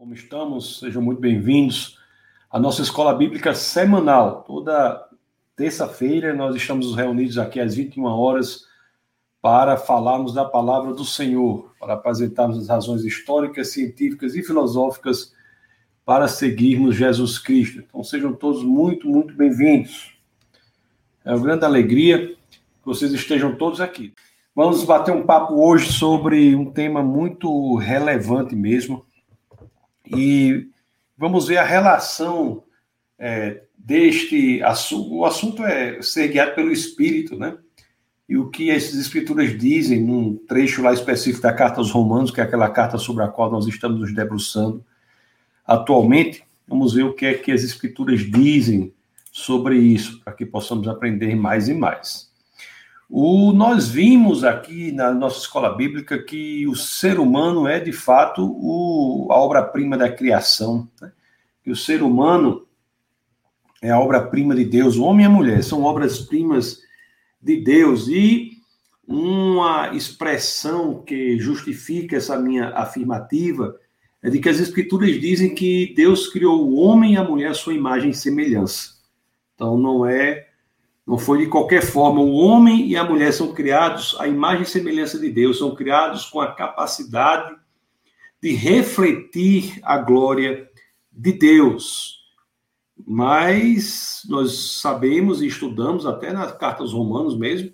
como estamos? Sejam muito bem-vindos à nossa escola bíblica semanal. Toda terça-feira nós estamos reunidos aqui às 21 horas para falarmos da palavra do Senhor, para apresentarmos as razões históricas, científicas e filosóficas para seguirmos Jesus Cristo. Então sejam todos muito, muito bem-vindos. É uma grande alegria que vocês estejam todos aqui. Vamos bater um papo hoje sobre um tema muito relevante mesmo, e vamos ver a relação é, deste assunto. O assunto é ser guiado pelo Espírito, né? E o que essas escrituras dizem num trecho lá específico da carta aos Romanos, que é aquela carta sobre a qual nós estamos nos debruçando atualmente. Vamos ver o que é que as escrituras dizem sobre isso, para que possamos aprender mais e mais. O, nós vimos aqui na nossa escola bíblica que o ser humano é, de fato, o, a obra-prima da criação. Né? Que o ser humano é a obra-prima de Deus. O homem e a mulher são obras-primas de Deus. E uma expressão que justifica essa minha afirmativa é de que as Escrituras dizem que Deus criou o homem e a mulher à sua imagem e semelhança. Então, não é não foi de qualquer forma. O homem e a mulher são criados à imagem e semelhança de Deus, são criados com a capacidade de refletir a glória de Deus. Mas nós sabemos e estudamos, até nas cartas romanas mesmo,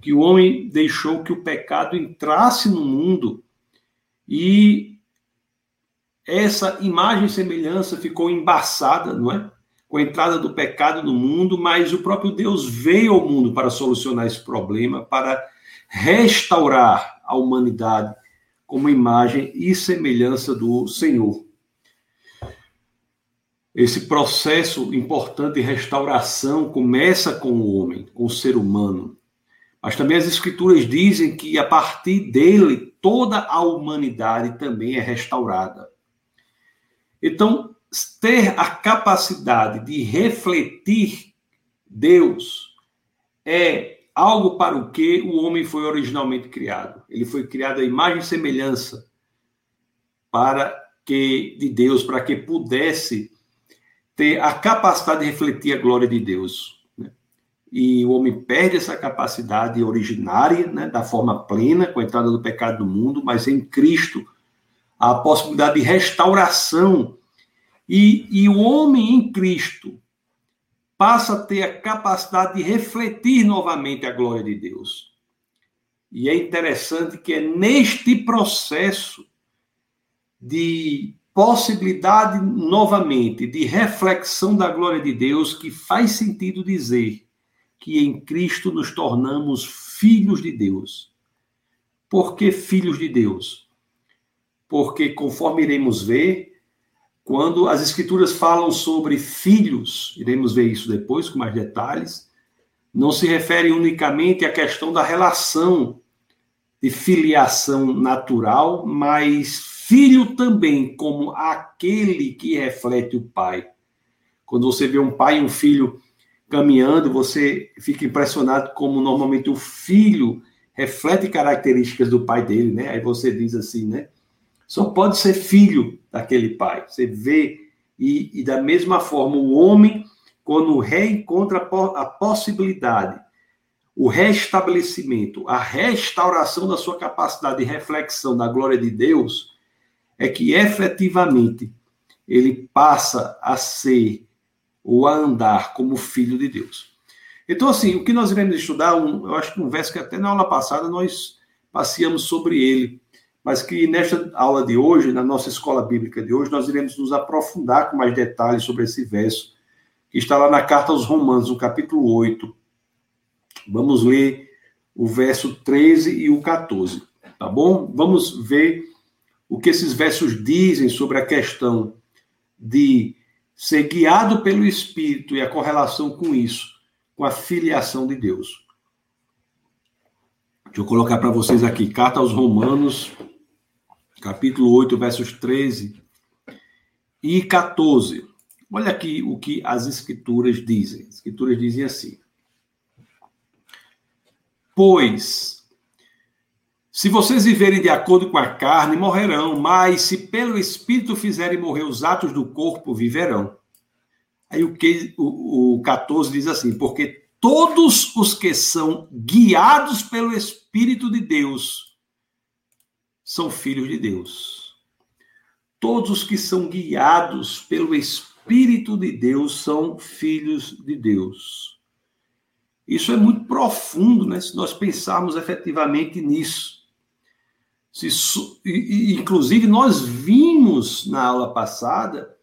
que o homem deixou que o pecado entrasse no mundo e essa imagem e semelhança ficou embaçada, não é? Com a entrada do pecado no mundo, mas o próprio Deus veio ao mundo para solucionar esse problema, para restaurar a humanidade como imagem e semelhança do Senhor. Esse processo importante de restauração começa com o homem, com o ser humano. Mas também as escrituras dizem que a partir dele toda a humanidade também é restaurada. Então, ter a capacidade de refletir Deus é algo para o que o homem foi originalmente criado. Ele foi criado à imagem e semelhança para que de Deus, para que pudesse ter a capacidade de refletir a glória de Deus. Né? E o homem perde essa capacidade originária, né, da forma plena, com a entrada do pecado no mundo, mas em Cristo a possibilidade de restauração e, e o homem em Cristo passa a ter a capacidade de refletir novamente a glória de Deus. E é interessante que é neste processo de possibilidade novamente de reflexão da glória de Deus que faz sentido dizer que em Cristo nos tornamos filhos de Deus. Por que filhos de Deus? Porque, conforme iremos ver, quando as escrituras falam sobre filhos, iremos ver isso depois com mais detalhes, não se refere unicamente à questão da relação de filiação natural, mas filho também como aquele que reflete o pai. Quando você vê um pai e um filho caminhando, você fica impressionado como normalmente o filho reflete características do pai dele, né? Aí você diz assim, né? Só pode ser filho daquele pai. Você vê, e, e da mesma forma, o homem, quando reencontra a possibilidade, o restabelecimento, a restauração da sua capacidade de reflexão da glória de Deus, é que efetivamente ele passa a ser ou a andar como filho de Deus. Então, assim, o que nós iremos estudar, um, eu acho que um verso que até na aula passada nós passeamos sobre ele, mas que nesta aula de hoje, na nossa escola bíblica de hoje, nós iremos nos aprofundar com mais detalhes sobre esse verso, que está lá na carta aos Romanos, no capítulo 8. Vamos ler o verso 13 e o 14, tá bom? Vamos ver o que esses versos dizem sobre a questão de ser guiado pelo Espírito e a correlação com isso, com a filiação de Deus. Deixa eu colocar para vocês aqui, carta aos Romanos, capítulo 8, versos 13 e 14. Olha aqui o que as escrituras dizem. As escrituras dizem assim: Pois Se vocês viverem de acordo com a carne, morrerão, mas se pelo Espírito fizerem morrer os atos do corpo, viverão. Aí o, que, o, o 14 diz assim: porque todos os que são guiados pelo Espírito de Deus são filhos de Deus. Todos os que são guiados pelo Espírito de Deus são filhos de Deus. Isso é muito profundo, né? Se nós pensarmos efetivamente nisso. Se, inclusive, nós vimos na aula passada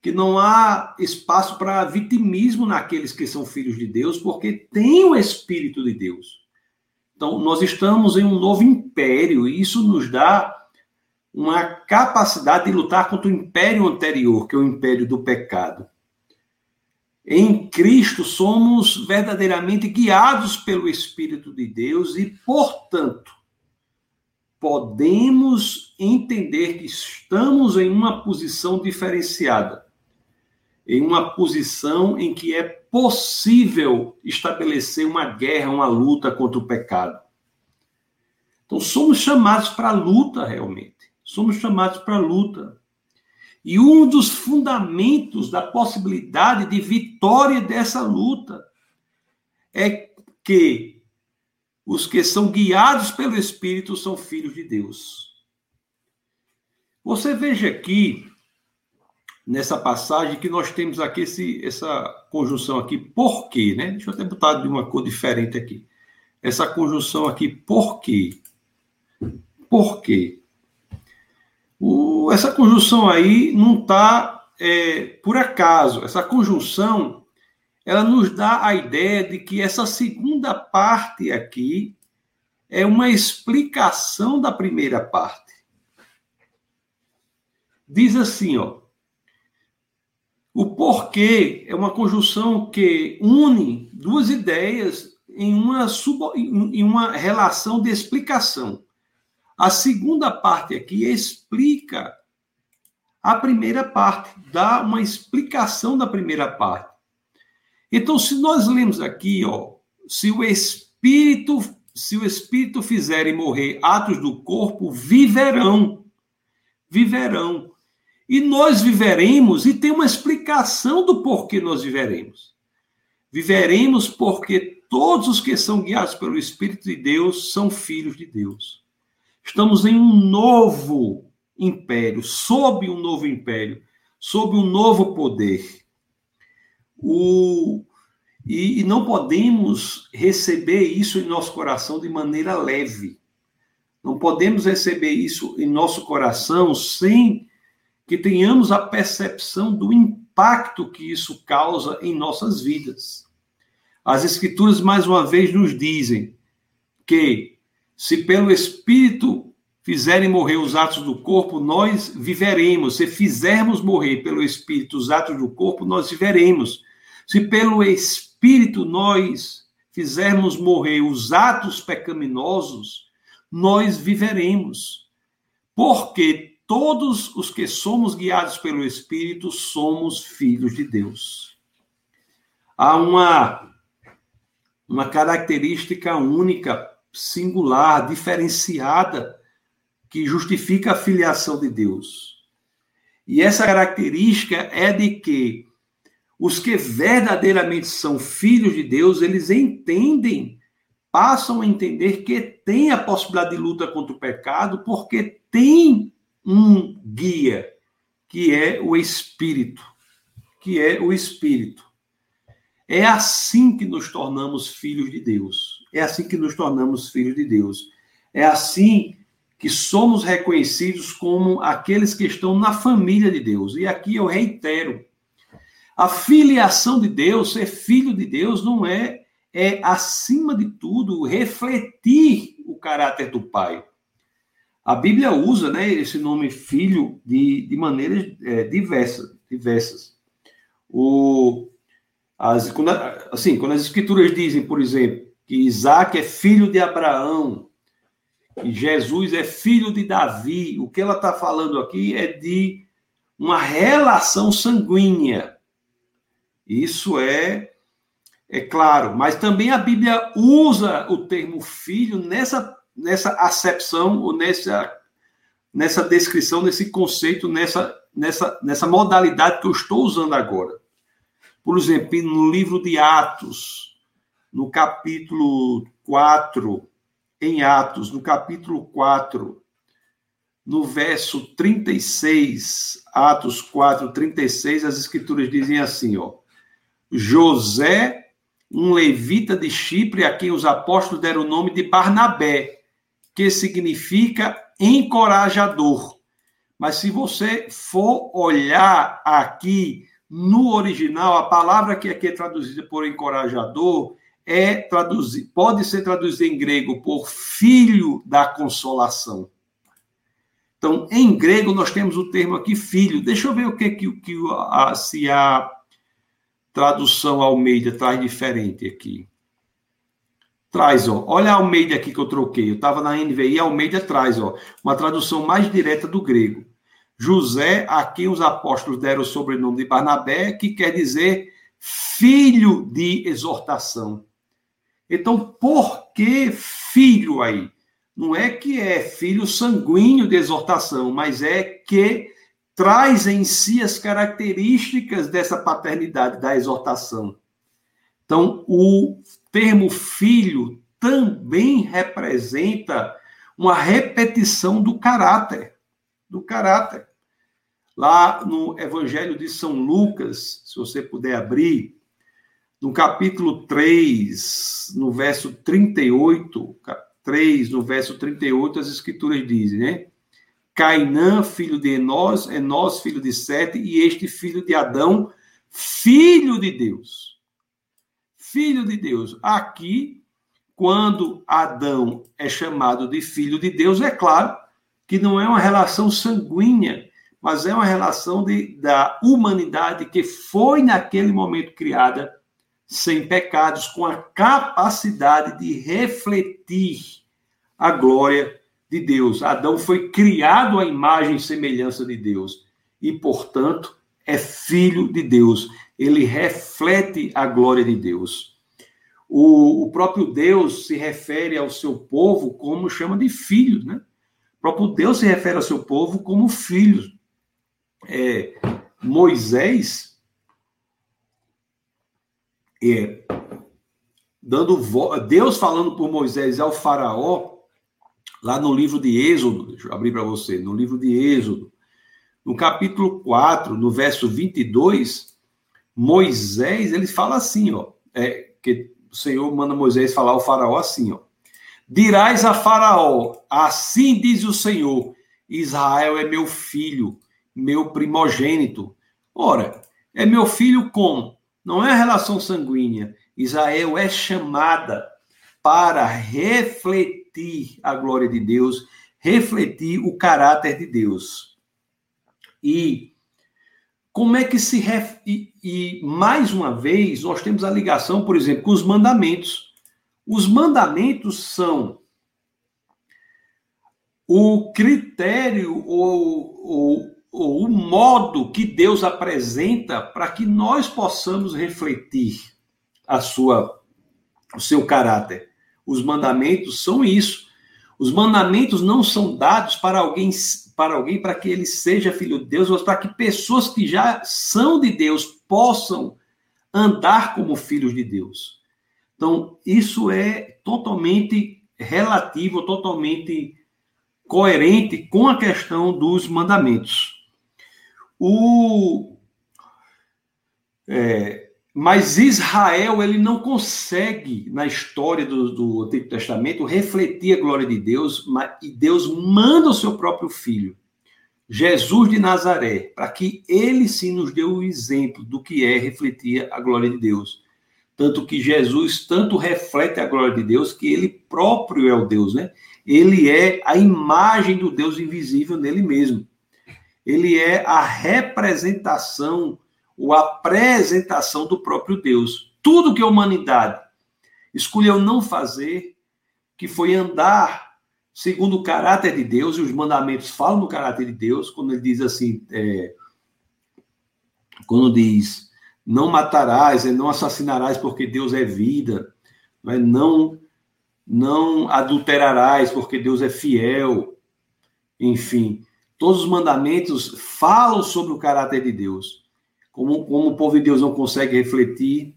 que não há espaço para vitimismo naqueles que são filhos de Deus, porque tem o Espírito de Deus. Então, nós estamos em um novo império, e isso nos dá uma capacidade de lutar contra o império anterior, que é o império do pecado. Em Cristo somos verdadeiramente guiados pelo Espírito de Deus e, portanto, podemos entender que estamos em uma posição diferenciada em uma posição em que é possível estabelecer uma guerra, uma luta contra o pecado. Então, somos chamados para a luta, realmente. Somos chamados para a luta. E um dos fundamentos da possibilidade de vitória dessa luta é que os que são guiados pelo Espírito são filhos de Deus. Você veja aqui nessa passagem que nós temos aqui esse, essa conjunção aqui, por quê, né? Deixa eu até botar de uma cor diferente aqui. Essa conjunção aqui, por quê? Por quê? O, essa conjunção aí não está é, por acaso. Essa conjunção, ela nos dá a ideia de que essa segunda parte aqui é uma explicação da primeira parte. Diz assim, ó. O porquê é uma conjunção que une duas ideias em uma, sub, em uma relação de explicação. A segunda parte aqui explica a primeira parte, dá uma explicação da primeira parte. Então, se nós lemos aqui, ó, se o espírito, se o espírito fizerem morrer atos do corpo, viverão. Viverão. E nós viveremos, e tem uma explicação do porquê nós viveremos. Viveremos porque todos os que são guiados pelo Espírito de Deus são filhos de Deus. Estamos em um novo império, sob um novo império, sob um novo poder. O, e, e não podemos receber isso em nosso coração de maneira leve. Não podemos receber isso em nosso coração sem que tenhamos a percepção do impacto que isso causa em nossas vidas. As Escrituras, mais uma vez, nos dizem que, se pelo Espírito fizerem morrer os atos do corpo, nós viveremos. Se fizermos morrer pelo Espírito os atos do corpo, nós viveremos. Se pelo Espírito nós fizermos morrer os atos pecaminosos, nós viveremos. Porque todos os que somos guiados pelo Espírito somos filhos de Deus. Há uma, uma característica única, singular, diferenciada, que justifica a filiação de Deus. E essa característica é de que os que verdadeiramente são filhos de Deus, eles entendem, passam a entender que tem a possibilidade de luta contra o pecado, porque tem um guia, que é o Espírito, que é o Espírito. É assim que nos tornamos filhos de Deus. É assim que nos tornamos filhos de Deus. É assim que somos reconhecidos como aqueles que estão na família de Deus. E aqui eu reitero: a filiação de Deus, ser filho de Deus, não é, é acima de tudo, refletir o caráter do Pai. A Bíblia usa né, esse nome filho de, de maneiras é, diversas. diversas. O, as, quando, assim, quando as escrituras dizem, por exemplo, que Isaac é filho de Abraão, que Jesus é filho de Davi, o que ela está falando aqui é de uma relação sanguínea. Isso é, é claro, mas também a Bíblia usa o termo filho nessa nessa acepção ou nessa, nessa descrição, nesse conceito, nessa, nessa, nessa modalidade que eu estou usando agora. Por exemplo, no livro de Atos, no capítulo 4, em Atos, no capítulo 4, no verso 36, Atos 4, 36, as escrituras dizem assim, ó. José, um levita de Chipre, a quem os apóstolos deram o nome de Barnabé, que significa encorajador. Mas se você for olhar aqui no original, a palavra que aqui é traduzida por encorajador é traduzir, pode ser traduzida em grego por filho da consolação. Então, em grego, nós temos o termo aqui filho. Deixa eu ver o que, que, que a, se a tradução Almeida traz diferente aqui. Traz, ó. Olha a Almeida aqui que eu troquei. Eu estava na NVI, a Almeida traz, ó, uma tradução mais direta do grego. José, a quem os apóstolos deram o sobrenome de Barnabé, que quer dizer filho de exortação. Então, por que filho aí? Não é que é filho sanguíneo de exortação, mas é que traz em si as características dessa paternidade, da exortação. Então, o termo filho também representa uma repetição do caráter, do caráter. Lá no Evangelho de São Lucas, se você puder abrir, no capítulo 3, no verso 38, 3, no verso 38, as escrituras dizem, né? Cainã, filho de Enós, Enós, filho de Sete, e este filho de Adão, filho de Deus. Filho de Deus. Aqui, quando Adão é chamado de filho de Deus, é claro que não é uma relação sanguínea, mas é uma relação de, da humanidade que foi naquele momento criada sem pecados, com a capacidade de refletir a glória de Deus. Adão foi criado à imagem e semelhança de Deus e, portanto, é filho de Deus. Ele reflete a glória de Deus. O, o próprio Deus se refere ao seu povo como chama de filhos, né? O próprio Deus se refere ao seu povo como filhos é, Moisés é, dando Deus falando por Moisés ao faraó lá no livro de Êxodo, deixa eu abrir para você, no livro de Êxodo, no capítulo 4, no verso 22, Moisés, ele fala assim, ó, é, que o Senhor manda Moisés falar ao faraó assim, ó, dirás a faraó, assim diz o Senhor, Israel é meu filho, meu primogênito. Ora, é meu filho como? Não é relação sanguínea. Israel é chamada para refletir a glória de Deus, refletir o caráter de Deus. E como é que se. Ref... E, e, mais uma vez, nós temos a ligação, por exemplo, com os mandamentos. Os mandamentos são o critério ou, ou ou o modo que Deus apresenta para que nós possamos refletir a sua o seu caráter. Os mandamentos são isso. Os mandamentos não são dados para alguém para alguém para que ele seja filho de Deus, mas para que pessoas que já são de Deus possam andar como filhos de Deus. Então, isso é totalmente relativo, totalmente coerente com a questão dos mandamentos. O, é, mas Israel ele não consegue na história do, do Antigo Testamento refletir a glória de Deus, mas, e Deus manda o seu próprio filho, Jesus de Nazaré, para que ele sim nos dê o exemplo do que é refletir a glória de Deus. Tanto que Jesus tanto reflete a glória de Deus que ele próprio é o Deus, né? Ele é a imagem do Deus invisível nele mesmo ele é a representação ou apresentação do próprio Deus. Tudo que a humanidade escolheu não fazer, que foi andar segundo o caráter de Deus, e os mandamentos falam do caráter de Deus, quando ele diz assim, é, quando diz, não matarás, não assassinarás porque Deus é vida, é, não não adulterarás, porque Deus é fiel. Enfim, todos os mandamentos falam sobre o caráter de Deus. Como, como o povo de Deus não consegue refletir,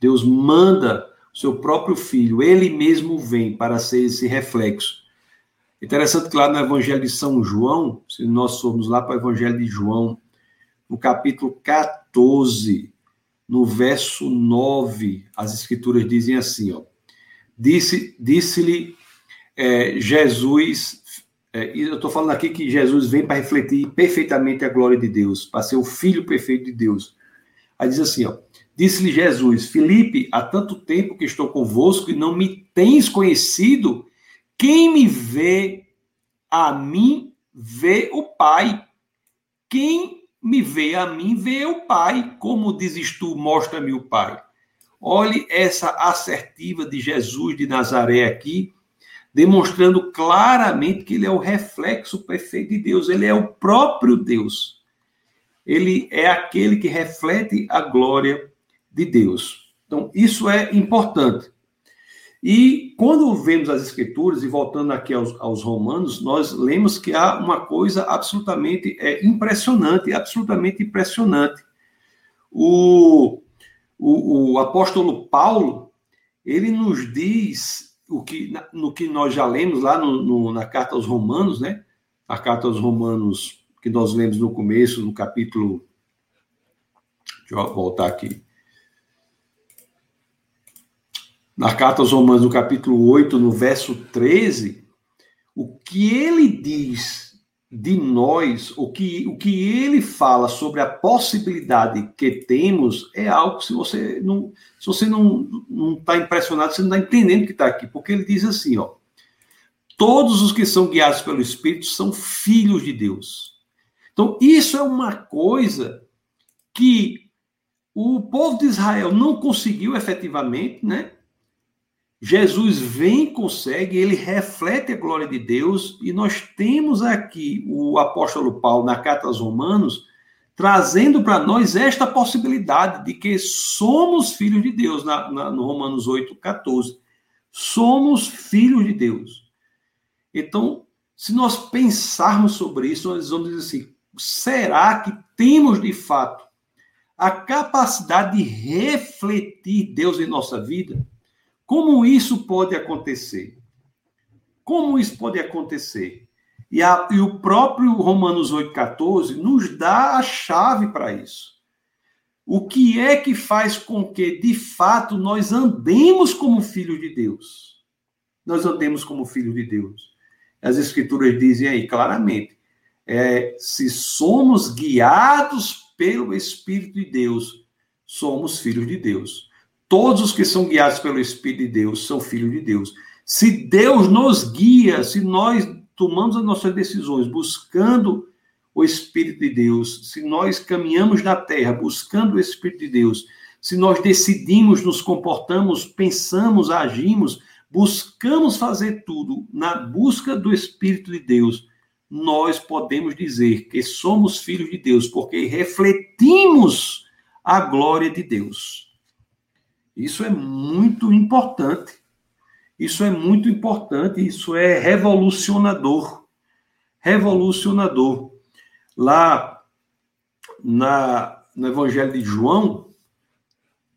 Deus manda o seu próprio filho, ele mesmo vem para ser esse reflexo. Interessante que lá no Evangelho de São João, se nós formos lá para o Evangelho de João, no capítulo 14, no verso 9, as escrituras dizem assim, ó. Disse-lhe disse é, Jesus, é, eu estou falando aqui que Jesus vem para refletir perfeitamente a glória de Deus, para ser o Filho perfeito de Deus. Aí diz assim, ó. Disse-lhe Jesus, Felipe, há tanto tempo que estou convosco e não me tens conhecido, quem me vê a mim, vê o Pai. Quem me vê a mim, vê o Pai. Como dizes tu, mostra-me o Pai. Olhe essa assertiva de Jesus de Nazaré aqui, demonstrando claramente que ele é o reflexo perfeito de Deus, ele é o próprio Deus. Ele é aquele que reflete a glória de Deus. Então, isso é importante. E quando vemos as Escrituras, e voltando aqui aos, aos Romanos, nós lemos que há uma coisa absolutamente é, impressionante, absolutamente impressionante. O, o, o, apóstolo Paulo, ele nos diz o que, no que nós já lemos lá no, no, na carta aos Romanos, né? A carta aos Romanos que nós lemos no começo, no capítulo. Deixa eu voltar aqui. Na carta aos Romanos, no capítulo 8, no verso 13, o que ele diz de nós, o que, o que ele fala sobre a possibilidade que temos é algo que se você não se você não está impressionado, você não está entendendo o que está aqui, porque ele diz assim, ó, todos os que são guiados pelo Espírito são filhos de Deus. Então isso é uma coisa que o povo de Israel não conseguiu efetivamente, né? Jesus vem, consegue, ele reflete a glória de Deus, e nós temos aqui o apóstolo Paulo, na carta aos Romanos, trazendo para nós esta possibilidade de que somos filhos de Deus, na, na, no Romanos 8, 14. Somos filhos de Deus. Então, se nós pensarmos sobre isso, nós vamos dizer assim: será que temos de fato a capacidade de refletir Deus em nossa vida? Como isso pode acontecer? Como isso pode acontecer? E, a, e o próprio Romanos 8,14 nos dá a chave para isso. O que é que faz com que, de fato, nós andemos como filhos de Deus? Nós andemos como filhos de Deus. As Escrituras dizem aí claramente: é, se somos guiados pelo Espírito de Deus, somos filhos de Deus. Todos os que são guiados pelo Espírito de Deus são filhos de Deus. Se Deus nos guia, se nós tomamos as nossas decisões buscando o Espírito de Deus, se nós caminhamos na terra buscando o Espírito de Deus, se nós decidimos, nos comportamos, pensamos, agimos, buscamos fazer tudo na busca do Espírito de Deus, nós podemos dizer que somos filhos de Deus, porque refletimos a glória de Deus. Isso é muito importante. Isso é muito importante, isso é revolucionador. Revolucionador. Lá na, no Evangelho de João,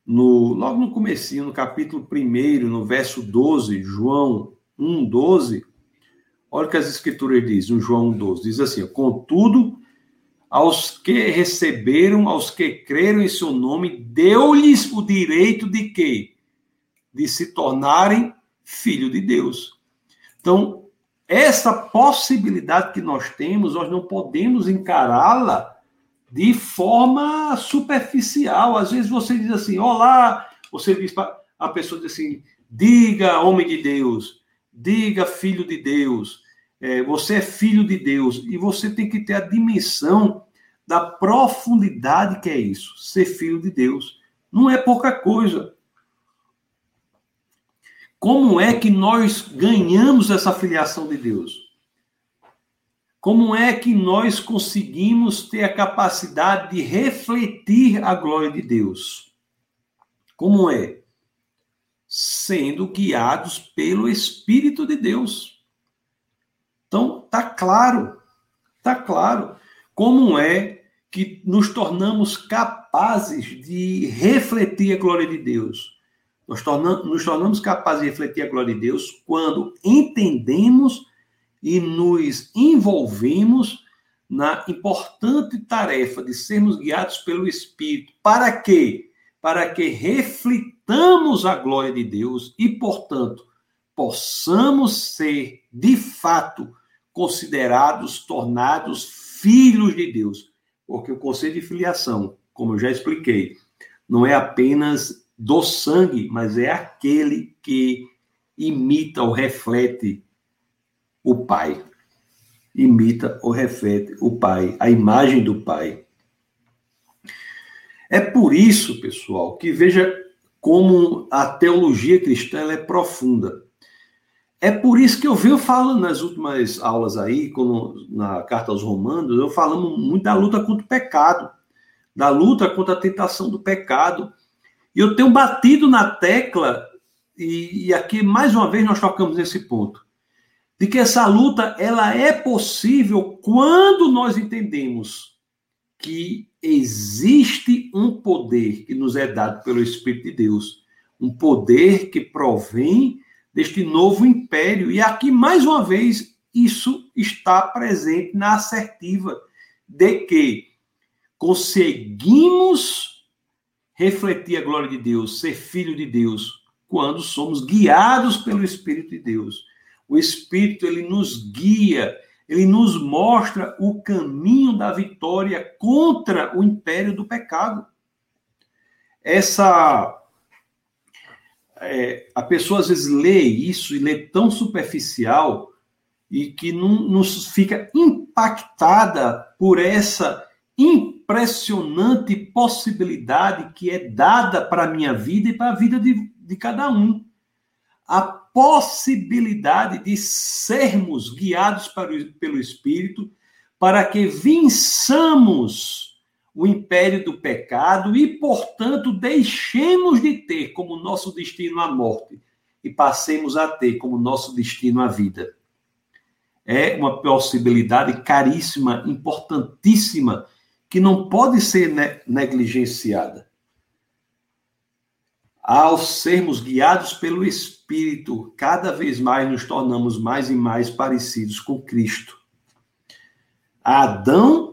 no, logo no comecinho, no capítulo 1, no verso 12, João 1, 12, olha o que as escrituras dizem, João 1, 12, diz assim, contudo, aos que receberam, aos que creram em seu nome, deu-lhes o direito de quê? De se tornarem filho de Deus. Então, essa possibilidade que nós temos, nós não podemos encará-la de forma superficial. Às vezes você diz assim: "Olá", você diz para a pessoa diz assim: "Diga, homem de Deus, diga, filho de Deus" é, você é filho de Deus e você tem que ter a dimensão da profundidade que é isso, ser filho de Deus. Não é pouca coisa. Como é que nós ganhamos essa filiação de Deus? Como é que nós conseguimos ter a capacidade de refletir a glória de Deus? Como é? sendo guiados pelo Espírito de Deus. Então, tá claro, tá claro como é que nos tornamos capazes de refletir a glória de Deus. Nós tornamos, nos tornamos capazes de refletir a glória de Deus quando entendemos e nos envolvemos na importante tarefa de sermos guiados pelo Espírito. Para quê? Para que reflitamos a glória de Deus e, portanto, possamos ser, de fato, considerados, tornados filhos de Deus. Porque o conceito de filiação, como eu já expliquei, não é apenas do sangue, mas é aquele que imita ou reflete o Pai. Imita ou reflete o Pai, a imagem do Pai. É por isso, pessoal, que veja como a teologia cristã é profunda. É por isso que eu venho falando nas últimas aulas aí, como na carta aos Romanos, eu falando muito da luta contra o pecado, da luta contra a tentação do pecado. E eu tenho batido na tecla, e, e aqui mais uma vez nós tocamos nesse ponto, de que essa luta ela é possível quando nós entendemos que existe um poder que nos é dado pelo Espírito de Deus, um poder que provém deste novo império. E aqui, mais uma vez, isso está presente na assertiva de que conseguimos refletir a glória de Deus, ser filho de Deus, quando somos guiados pelo Espírito de Deus. O Espírito, ele nos guia, ele nos mostra o caminho da vitória contra o império do pecado. Essa é, a pessoa às vezes lê isso e lê tão superficial e que não, não fica impactada por essa impressionante possibilidade que é dada para a minha vida e para a vida de, de cada um. A possibilidade de sermos guiados para pelo Espírito para que vinçamos o império do pecado e, portanto, deixemos de ter como nosso destino a morte e passemos a ter como nosso destino a vida. É uma possibilidade caríssima, importantíssima, que não pode ser negligenciada. Ao sermos guiados pelo Espírito, cada vez mais nos tornamos mais e mais parecidos com Cristo. Adão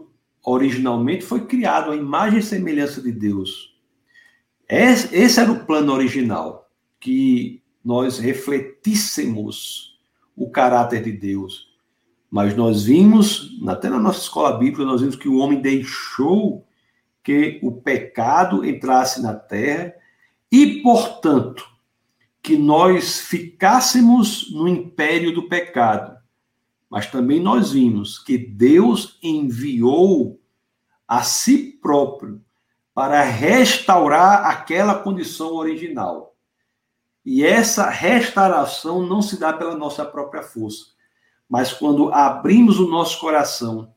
originalmente foi criado a imagem e semelhança de Deus. Esse era o plano original, que nós refletíssemos o caráter de Deus. Mas nós vimos, até na nossa escola bíblica, nós vimos que o homem deixou que o pecado entrasse na terra e, portanto, que nós ficássemos no império do pecado. Mas também nós vimos que Deus enviou a si próprio para restaurar aquela condição original. E essa restauração não se dá pela nossa própria força, mas quando abrimos o nosso coração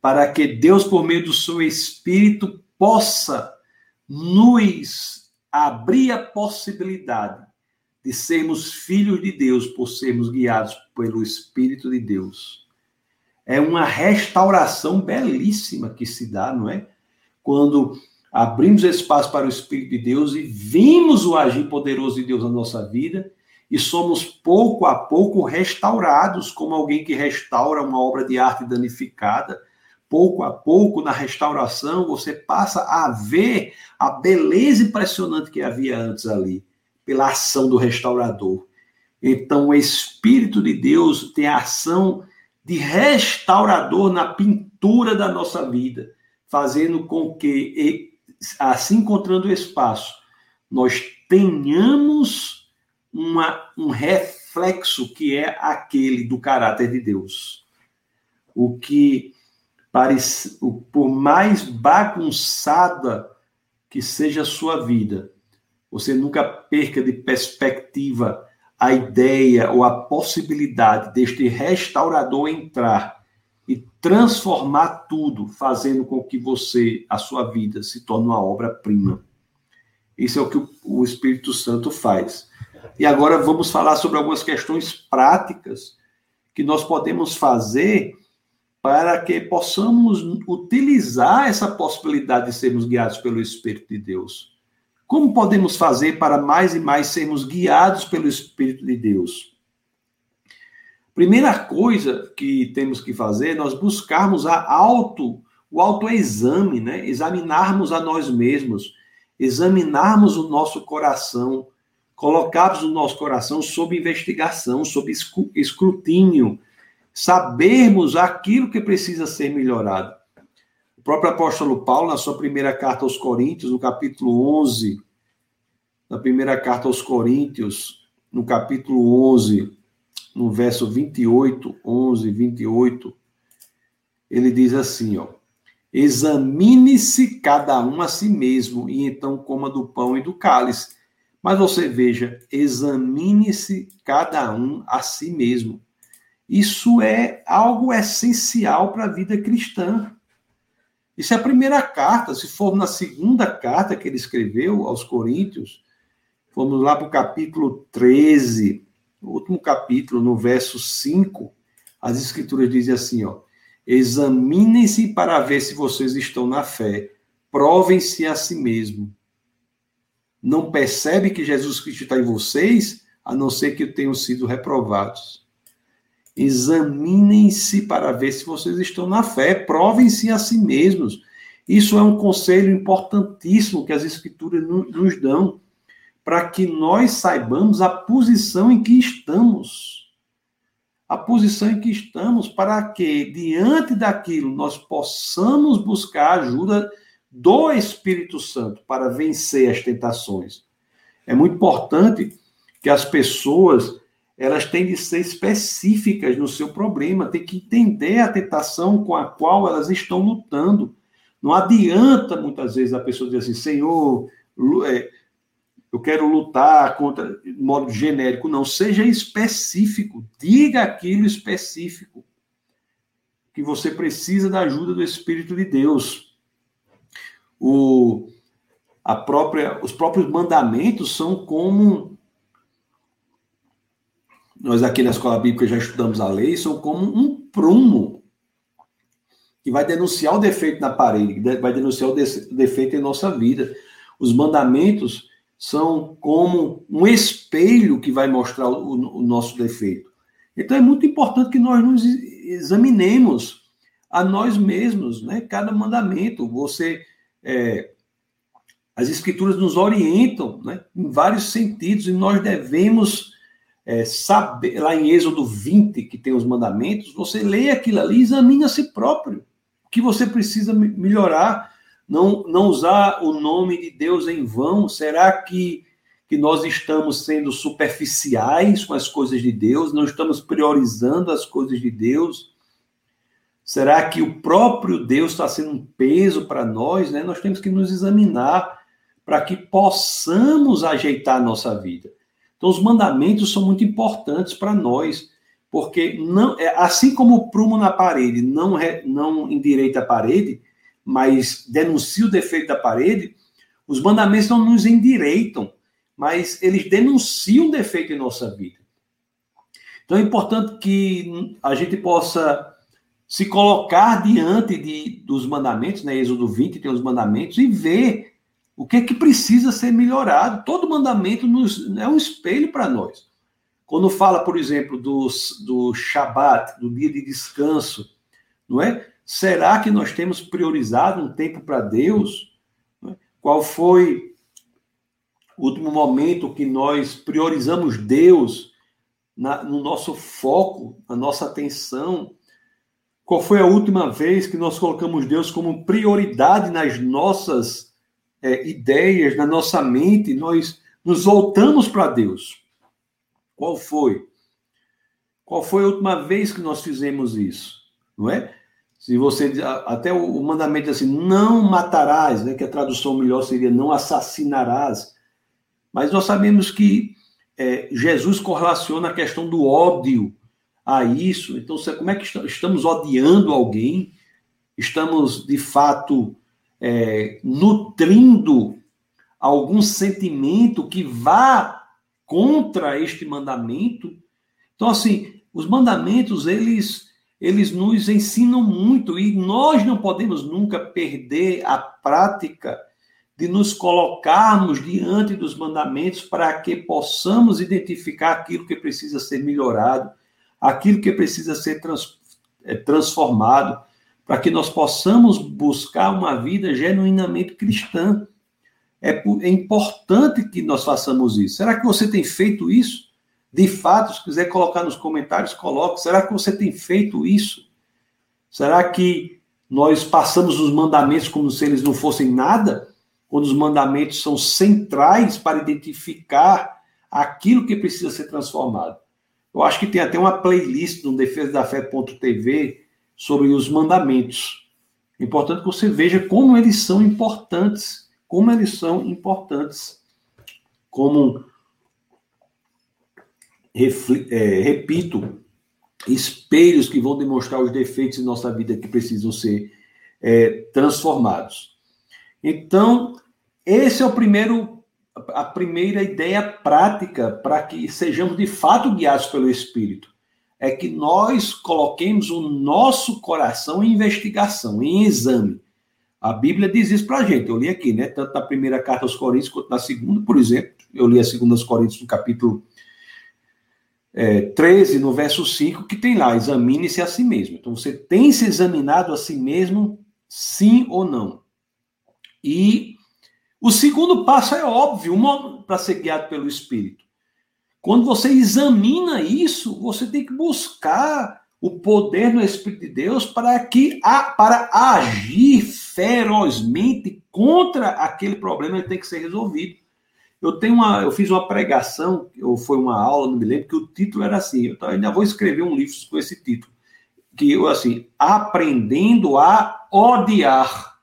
para que Deus, por meio do seu Espírito, possa nos abrir a possibilidade de sermos filhos de Deus por sermos guiados pelo Espírito de Deus. É uma restauração belíssima que se dá, não é? Quando abrimos espaço para o Espírito de Deus e vimos o agir poderoso de Deus na nossa vida e somos pouco a pouco restaurados, como alguém que restaura uma obra de arte danificada. Pouco a pouco, na restauração, você passa a ver a beleza impressionante que havia antes ali pela ação do restaurador. Então, o Espírito de Deus tem a ação de restaurador na pintura da nossa vida, fazendo com que, assim encontrando espaço, nós tenhamos uma, um reflexo que é aquele do caráter de Deus. O que, por mais bagunçada que seja a sua vida, você nunca perca de perspectiva a ideia ou a possibilidade deste restaurador entrar e transformar tudo, fazendo com que você, a sua vida, se torne uma obra-prima. Isso é o que o Espírito Santo faz. E agora vamos falar sobre algumas questões práticas que nós podemos fazer para que possamos utilizar essa possibilidade de sermos guiados pelo Espírito de Deus. Como podemos fazer para mais e mais sermos guiados pelo Espírito de Deus? Primeira coisa que temos que fazer é nós buscarmos a auto, o autoexame, né? examinarmos a nós mesmos, examinarmos o nosso coração, colocarmos o nosso coração sob investigação, sob escrutínio, sabermos aquilo que precisa ser melhorado. Próprio apóstolo Paulo, na sua primeira carta aos Coríntios, no capítulo 11, na primeira carta aos Coríntios, no capítulo 11, no verso 28, 11, 28, ele diz assim, ó: Examine-se cada um a si mesmo, e então coma do pão e do cálice. Mas você veja, examine-se cada um a si mesmo. Isso é algo essencial para a vida cristã. Isso é a primeira carta. Se for na segunda carta que ele escreveu aos Coríntios, vamos lá para o capítulo 13, no último capítulo, no verso 5, as escrituras dizem assim, ó: Examinem-se para ver se vocês estão na fé. Provem-se a si mesmo. Não percebe que Jesus Cristo está em vocês, a não ser que tenham sido reprovados. Examinem-se para ver se vocês estão na fé, provem-se a si mesmos. Isso é um conselho importantíssimo que as Escrituras nos dão, para que nós saibamos a posição em que estamos. A posição em que estamos, para que, diante daquilo, nós possamos buscar a ajuda do Espírito Santo para vencer as tentações. É muito importante que as pessoas elas têm de ser específicas no seu problema, tem que entender a tentação com a qual elas estão lutando. Não adianta muitas vezes a pessoa dizer assim, Senhor, é, eu quero lutar contra, de modo genérico. Não, seja específico, diga aquilo específico, que você precisa da ajuda do Espírito de Deus. O, a própria, os próprios mandamentos são como nós aqui na escola bíblica já estudamos a lei, são como um prumo que vai denunciar o defeito na parede, vai denunciar o defeito em nossa vida. Os mandamentos são como um espelho que vai mostrar o, o nosso defeito. Então é muito importante que nós nos examinemos a nós mesmos, né? Cada mandamento, você é, as escrituras nos orientam, né? Em vários sentidos e nós devemos é, saber, lá em Êxodo 20, que tem os mandamentos, você lê aquilo ali e examina a si próprio. O que você precisa melhorar, não, não usar o nome de Deus em vão. Será que, que nós estamos sendo superficiais com as coisas de Deus? Não estamos priorizando as coisas de Deus? Será que o próprio Deus está sendo um peso para nós? Né? Nós temos que nos examinar para que possamos ajeitar a nossa vida. Então, os mandamentos são muito importantes para nós, porque não, é, assim como o prumo na parede não, re, não endireita a parede, mas denuncia o defeito da parede, os mandamentos não nos endireitam, mas eles denunciam o defeito em nossa vida. Então é importante que a gente possa se colocar diante de, dos mandamentos, né? Êxodo 20 tem os mandamentos, e ver o que é que precisa ser melhorado? Todo mandamento nos, é um espelho para nós. Quando fala, por exemplo, do, do Shabat, do dia de descanso, não é? Será que nós temos priorizado um tempo para Deus? É? Qual foi o último momento que nós priorizamos Deus na, no nosso foco, na nossa atenção? Qual foi a última vez que nós colocamos Deus como prioridade nas nossas é, ideias na nossa mente, nós nos voltamos para Deus. Qual foi? Qual foi a última vez que nós fizemos isso? Não é? Se você até o mandamento assim, não matarás, né, que a tradução melhor seria não assassinarás. Mas nós sabemos que é, Jesus correlaciona a questão do ódio a isso. Então, como é que estamos odiando alguém? Estamos de fato é, nutrindo algum sentimento que vá contra este mandamento. Então, assim, os mandamentos, eles, eles nos ensinam muito e nós não podemos nunca perder a prática de nos colocarmos diante dos mandamentos para que possamos identificar aquilo que precisa ser melhorado, aquilo que precisa ser trans, é, transformado, para que nós possamos buscar uma vida genuinamente cristã. É, é importante que nós façamos isso. Será que você tem feito isso? De fato, se quiser colocar nos comentários, coloque. Será que você tem feito isso? Será que nós passamos os mandamentos como se eles não fossem nada? Quando os mandamentos são centrais para identificar aquilo que precisa ser transformado. Eu acho que tem até uma playlist no defesa da fé.tv sobre os mandamentos. É importante que você veja como eles são importantes, como eles são importantes. Como é, repito, espelhos que vão demonstrar os defeitos em nossa vida que precisam ser é, transformados. Então, esse é o primeiro, a primeira ideia prática para que sejamos de fato guiados pelo Espírito. É que nós coloquemos o nosso coração em investigação, em exame. A Bíblia diz isso para a gente. Eu li aqui, né? Tanto na primeira carta aos Coríntios quanto na segunda, por exemplo. Eu li a segunda aos Coríntios no capítulo é, 13, no verso 5, que tem lá, examine-se a si mesmo. Então, você tem se examinado a si mesmo, sim ou não? E o segundo passo é óbvio, para ser guiado pelo Espírito. Quando você examina isso, você tem que buscar o poder do Espírito de Deus para que para agir ferozmente contra aquele problema que tem que ser resolvido. Eu tenho uma, eu fiz uma pregação, ou foi uma aula, não me lembro, que o título era assim. Eu ainda vou escrever um livro com esse título, que eu assim, aprendendo a odiar.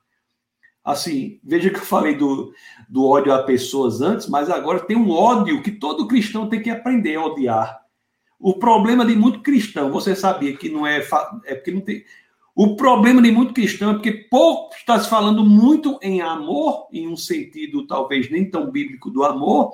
Assim, veja que eu falei do, do ódio a pessoas antes, mas agora tem um ódio que todo cristão tem que aprender a odiar. O problema de muito cristão, você sabia que não é, é porque não tem o problema de muito cristão é porque pouco está se falando muito em amor, em um sentido talvez nem tão bíblico do amor,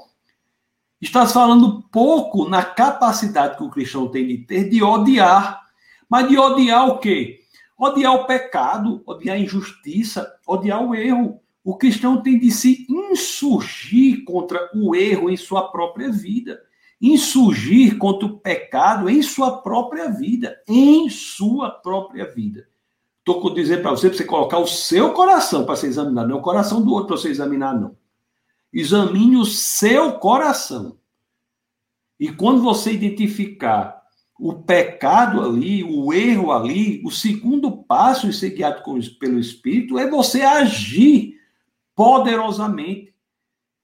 está se falando pouco na capacidade que o cristão tem de ter de odiar. Mas de odiar o quê? Odiar o pecado, odiar a injustiça, odiar o erro. O cristão tem de se insurgir contra o erro em sua própria vida insurgir contra o pecado em sua própria vida, em sua própria vida. Estou dizendo para você, para você colocar o seu coração para ser examinado, não é o coração do outro para você examinar, não. Examine o seu coração. E quando você identificar o pecado ali, o erro ali, o segundo passo em ser guiado pelo Espírito é você agir poderosamente,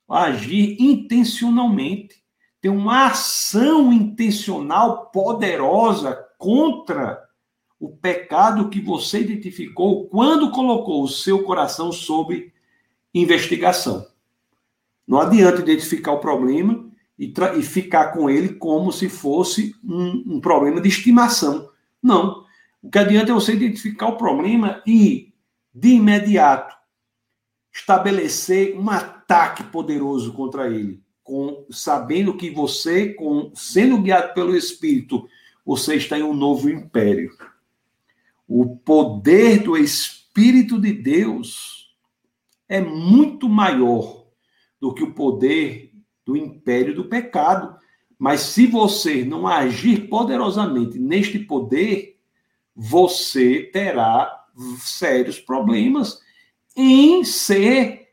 agir intencionalmente, ter uma ação intencional poderosa contra o pecado que você identificou quando colocou o seu coração sob investigação. Não adianta identificar o problema e, e ficar com ele como se fosse um, um problema de estimação. Não. O que adianta é você identificar o problema e, de imediato, estabelecer um ataque poderoso contra ele, com sabendo que você, com sendo guiado pelo Espírito, você está em um novo império. O poder do Espírito de Deus é muito maior do que o poder do império do pecado. Mas se você não agir poderosamente neste poder, você terá sérios problemas em ser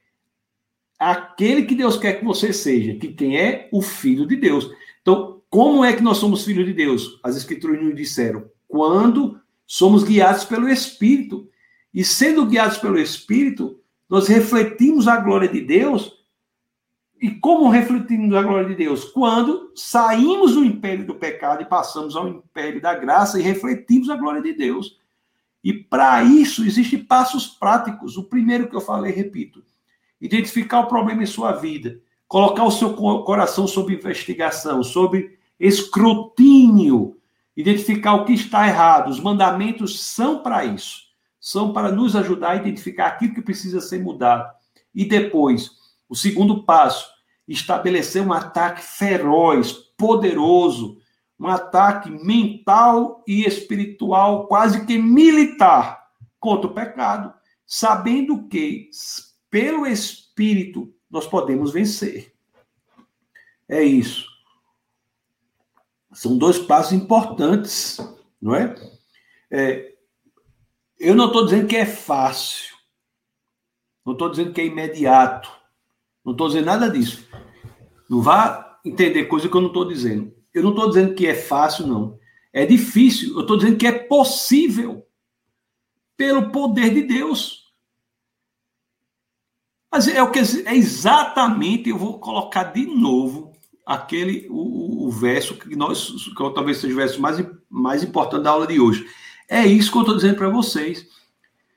aquele que Deus quer que você seja, que quem é o filho de Deus. Então, como é que nós somos filhos de Deus? As escrituras nos disseram, quando Somos guiados pelo Espírito. E sendo guiados pelo Espírito, nós refletimos a glória de Deus. E como refletimos a glória de Deus? Quando saímos do império do pecado e passamos ao império da graça e refletimos a glória de Deus. E para isso existem passos práticos. O primeiro que eu falei, repito, identificar o problema em sua vida, colocar o seu coração sob investigação, sob escrutínio identificar o que está errado. Os mandamentos são para isso. São para nos ajudar a identificar aquilo que precisa ser mudado. E depois, o segundo passo estabelecer um ataque feroz, poderoso, um ataque mental e espiritual, quase que militar, contra o pecado, sabendo que, pelo Espírito, nós podemos vencer. É isso. São dois passos importantes, não é? é eu não estou dizendo que é fácil, não estou dizendo que é imediato, não estou dizendo nada disso. Não vá entender coisa que eu não estou dizendo. Eu não estou dizendo que é fácil, não. É difícil. Eu estou dizendo que é possível pelo poder de Deus. Mas é o que é exatamente. Eu vou colocar de novo aquele o, o verso que nós que talvez seja o verso mais, mais importante da aula de hoje. É isso que eu estou dizendo para vocês.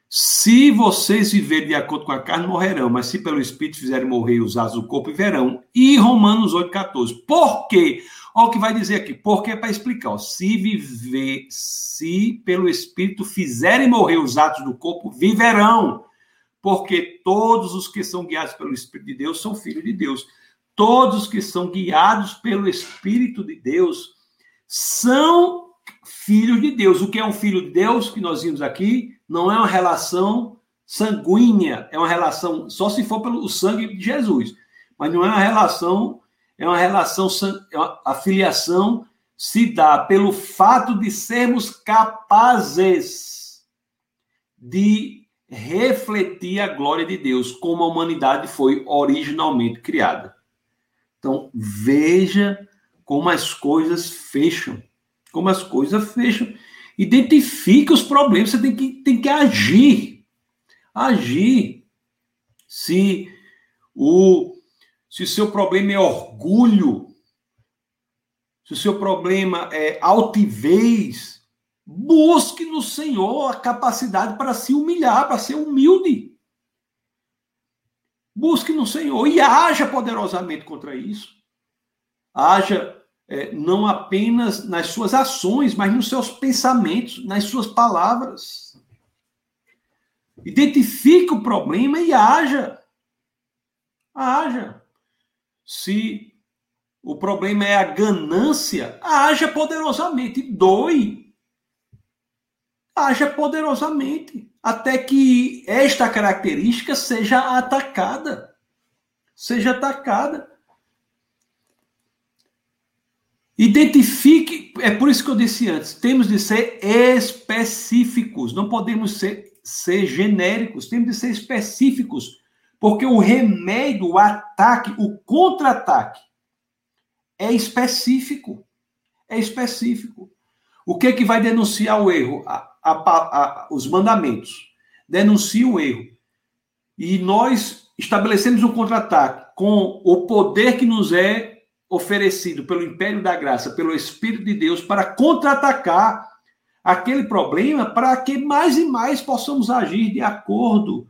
Se vocês viverem de acordo com a carne, morrerão, mas se pelo Espírito fizerem morrer os asos do corpo, viverão. E Romanos 8,14. Por quê? Olha o que vai dizer aqui. Porque é para explicar. Ó, se viver, se pelo Espírito fizerem morrer os atos do corpo, viverão. Porque todos os que são guiados pelo Espírito de Deus são filhos de Deus. Todos os que são guiados pelo Espírito de Deus são filhos de Deus. O que é um filho de Deus, que nós vimos aqui, não é uma relação sanguínea, é uma relação, só se for pelo sangue de Jesus, mas não é uma relação, é uma relação, é a filiação se dá pelo fato de sermos capazes de refletir a glória de Deus, como a humanidade foi originalmente criada. Então, veja como as coisas fecham como as coisas fecham. Identifique os problemas, você tem que, tem que agir. Agir. Se o se o seu problema é orgulho, se o seu problema é altivez, busque no Senhor a capacidade para se humilhar, para ser humilde. Busque no Senhor e haja poderosamente contra isso. Haja é, não apenas nas suas ações, mas nos seus pensamentos, nas suas palavras. Identifique o problema e haja. Haja. Se o problema é a ganância, haja poderosamente, doe. Haja poderosamente, até que esta característica seja atacada. Seja atacada. Identifique, é por isso que eu disse antes, temos de ser específicos, não podemos ser, ser genéricos, temos de ser específicos, porque o remédio, o ataque, o contra-ataque é específico. É específico. O que é que vai denunciar o erro? A, a, a, os mandamentos. Denuncia o erro. E nós estabelecemos um contra-ataque com o poder que nos é oferecido pelo Império da Graça, pelo Espírito de Deus, para contra-atacar aquele problema, para que mais e mais possamos agir de acordo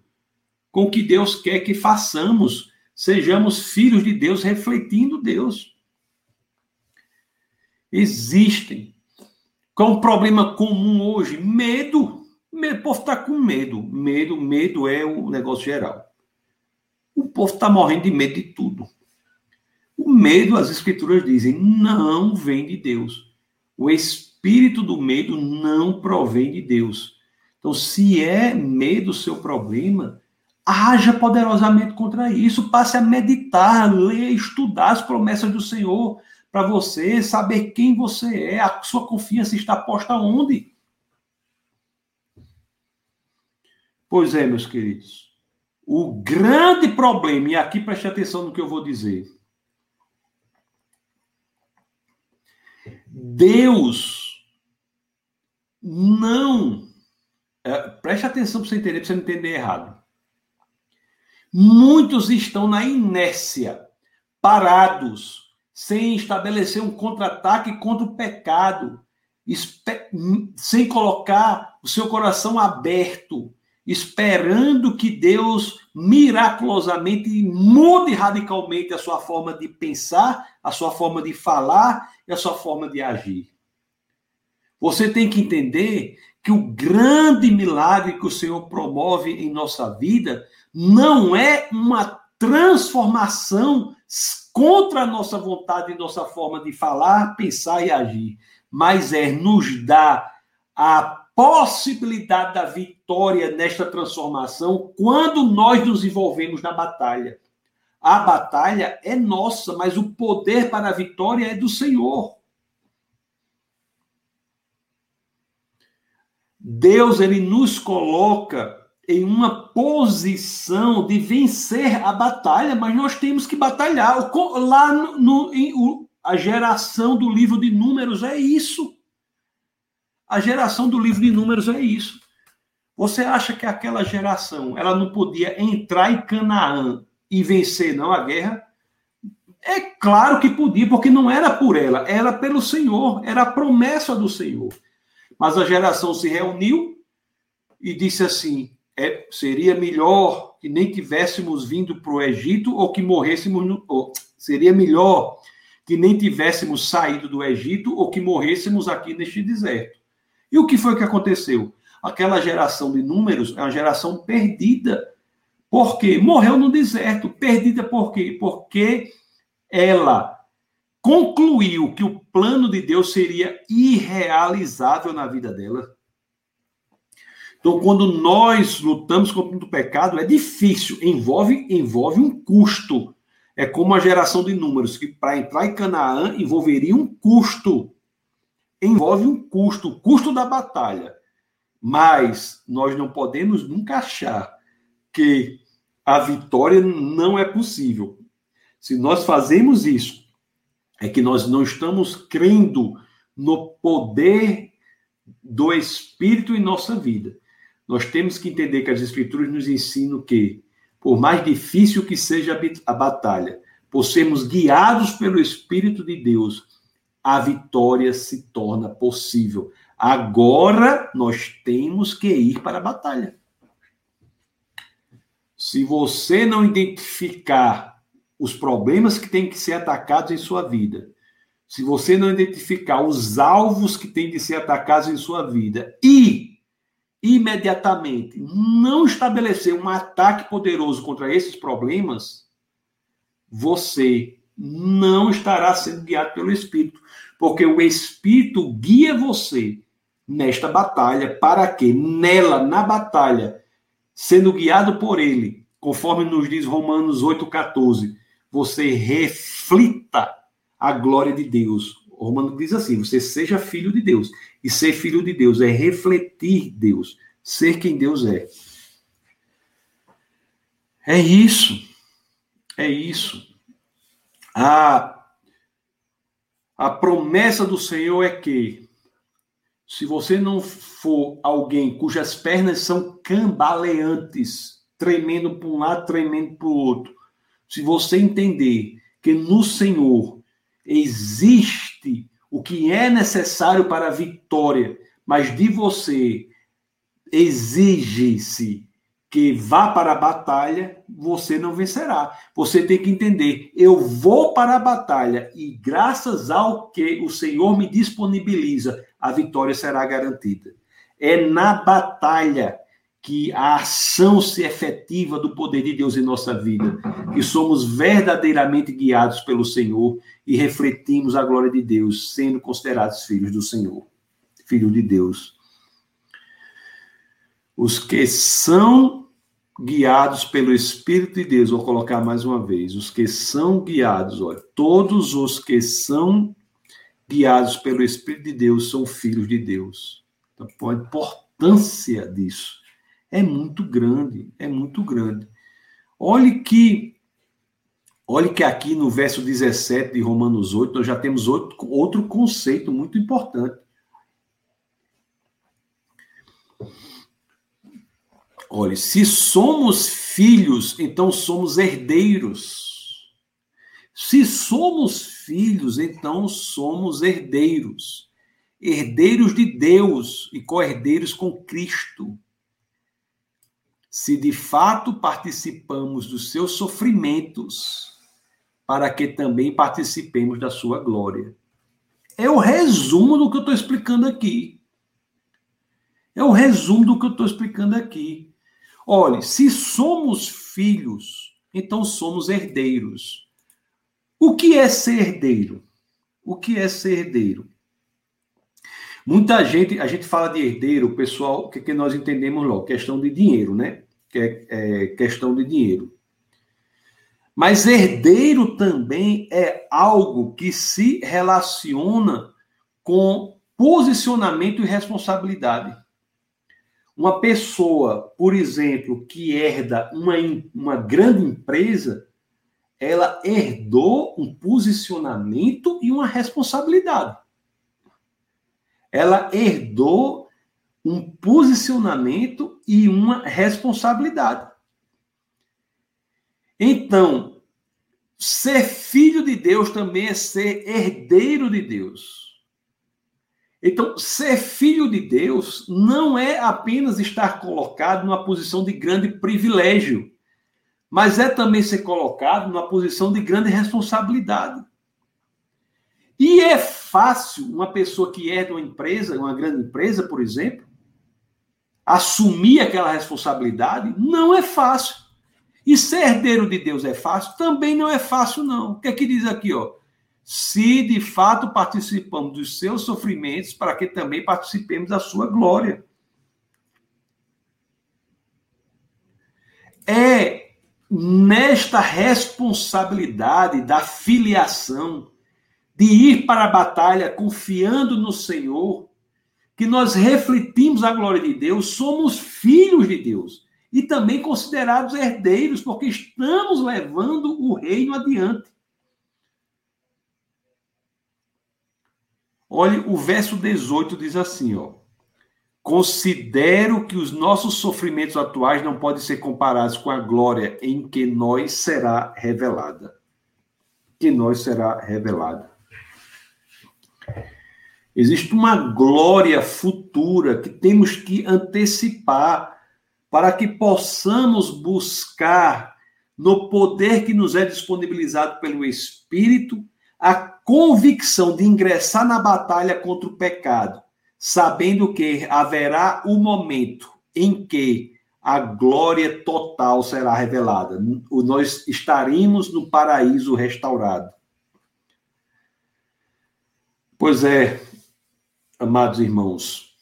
com o que Deus quer que façamos, sejamos filhos de Deus, refletindo Deus. Existem. Qual é um problema comum hoje? Medo. O povo está com medo. Medo, medo é o negócio geral. O povo está morrendo de medo de tudo. O medo, as escrituras dizem, não vem de Deus. O espírito do medo não provém de Deus. Então, se é medo o seu problema, haja poderosamente contra isso. Passe a meditar, ler, estudar as promessas do Senhor para você saber quem você é, a sua confiança está posta onde. Pois é, meus queridos. O grande problema, e aqui preste atenção no que eu vou dizer Deus não. É, preste atenção para você entender, para você não entender errado. Muitos estão na inércia, parados, sem estabelecer um contra-ataque contra o pecado, sem colocar o seu coração aberto, esperando que Deus miraculosamente mude radicalmente a sua forma de pensar, a sua forma de falar e a sua forma de agir. Você tem que entender que o grande milagre que o Senhor promove em nossa vida não é uma transformação contra a nossa vontade e nossa forma de falar, pensar e agir, mas é nos dar a possibilidade da vitória nesta transformação quando nós nos envolvemos na batalha. A batalha é nossa, mas o poder para a vitória é do Senhor. Deus ele nos coloca em uma posição de vencer a batalha, mas nós temos que batalhar. Lá no, no em, a geração do livro de Números é isso. A geração do livro de Números é isso. Você acha que aquela geração ela não podia entrar em Canaã e vencer não a guerra? É claro que podia, porque não era por ela, era pelo Senhor, era a promessa do Senhor. Mas a geração se reuniu e disse assim: é, seria melhor que nem tivéssemos vindo para o Egito ou que morrêssemos no. Ou, seria melhor que nem tivéssemos saído do Egito ou que morrêssemos aqui neste deserto. E o que foi que aconteceu? Aquela geração de números é uma geração perdida. Por quê? Morreu no deserto. Perdida por quê? Porque ela concluiu que o plano de Deus seria irrealizável na vida dela. Então, quando nós lutamos contra o pecado, é difícil, envolve, envolve um custo. É como a geração de números, que para entrar em Canaã envolveria um custo. Envolve um custo, o custo da batalha. Mas nós não podemos nunca achar que a vitória não é possível. Se nós fazemos isso é que nós não estamos crendo no poder do Espírito em nossa vida. Nós temos que entender que as Escrituras nos ensinam que, por mais difícil que seja a batalha, por sermos guiados pelo Espírito de Deus, a vitória se torna possível. Agora nós temos que ir para a batalha. Se você não identificar os problemas que têm que ser atacados em sua vida, se você não identificar os alvos que têm de ser atacados em sua vida e imediatamente não estabelecer um ataque poderoso contra esses problemas, você não estará sendo guiado pelo Espírito, porque o Espírito guia você nesta batalha para que nela, na batalha, sendo guiado por ele, conforme nos diz Romanos 8,14, você reflita a glória de Deus. O Romano diz assim: você seja filho de Deus. E ser filho de Deus é refletir Deus, ser quem Deus é. É isso. É isso. A, a promessa do Senhor é que, se você não for alguém cujas pernas são cambaleantes, tremendo para um lado, tremendo para o outro, se você entender que no Senhor existe o que é necessário para a vitória, mas de você exige-se que vá para a batalha, você não vencerá. Você tem que entender, eu vou para a batalha e graças ao que o Senhor me disponibiliza, a vitória será garantida. É na batalha que a ação se efetiva do poder de Deus em nossa vida, que somos verdadeiramente guiados pelo Senhor e refletimos a glória de Deus, sendo considerados filhos do Senhor, filho de Deus. Os que são guiados pelo Espírito de Deus, vou colocar mais uma vez, os que são guiados, olha, todos os que são guiados pelo Espírito de Deus são filhos de Deus. Então, a importância disso é muito grande, é muito grande. Olhe que olhe que aqui no verso 17 de Romanos 8 nós já temos outro, outro conceito muito importante. Olhe, se somos filhos, então somos herdeiros. Se somos filhos, então somos herdeiros. Herdeiros de Deus e co-herdeiros com Cristo se de fato participamos dos seus sofrimentos, para que também participemos da sua glória. É o resumo do que eu estou explicando aqui. É o resumo do que eu estou explicando aqui. Olhe, se somos filhos, então somos herdeiros. O que é ser herdeiro? O que é ser herdeiro? Muita gente, a gente fala de herdeiro, pessoal, o que, que nós entendemos logo? Questão de dinheiro, né? Que é, é questão de dinheiro. Mas herdeiro também é algo que se relaciona com posicionamento e responsabilidade. Uma pessoa, por exemplo, que herda uma, uma grande empresa, ela herdou um posicionamento e uma responsabilidade. Ela herdou um posicionamento e uma responsabilidade. Então, ser filho de Deus também é ser herdeiro de Deus. Então, ser filho de Deus não é apenas estar colocado numa posição de grande privilégio, mas é também ser colocado numa posição de grande responsabilidade. E é fácil uma pessoa que de uma empresa, uma grande empresa, por exemplo, assumir aquela responsabilidade? Não é fácil. E ser herdeiro de Deus é fácil? Também não é fácil, não. O que é que diz aqui, ó? Se de fato participamos dos seus sofrimentos, para que também participemos da sua glória. É nesta responsabilidade da filiação, de ir para a batalha confiando no Senhor, que nós refletimos a glória de Deus, somos filhos de Deus e também considerados herdeiros, porque estamos levando o reino adiante. Olhe, o verso 18 diz assim, ó: Considero que os nossos sofrimentos atuais não podem ser comparados com a glória em que nós será revelada. Que nós será revelada. Existe uma glória futura que temos que antecipar para que possamos buscar no poder que nos é disponibilizado pelo Espírito a convicção de ingressar na batalha contra o pecado sabendo que haverá o momento em que a glória total será revelada. Nós estaremos no paraíso restaurado. Pois é, amados irmãos,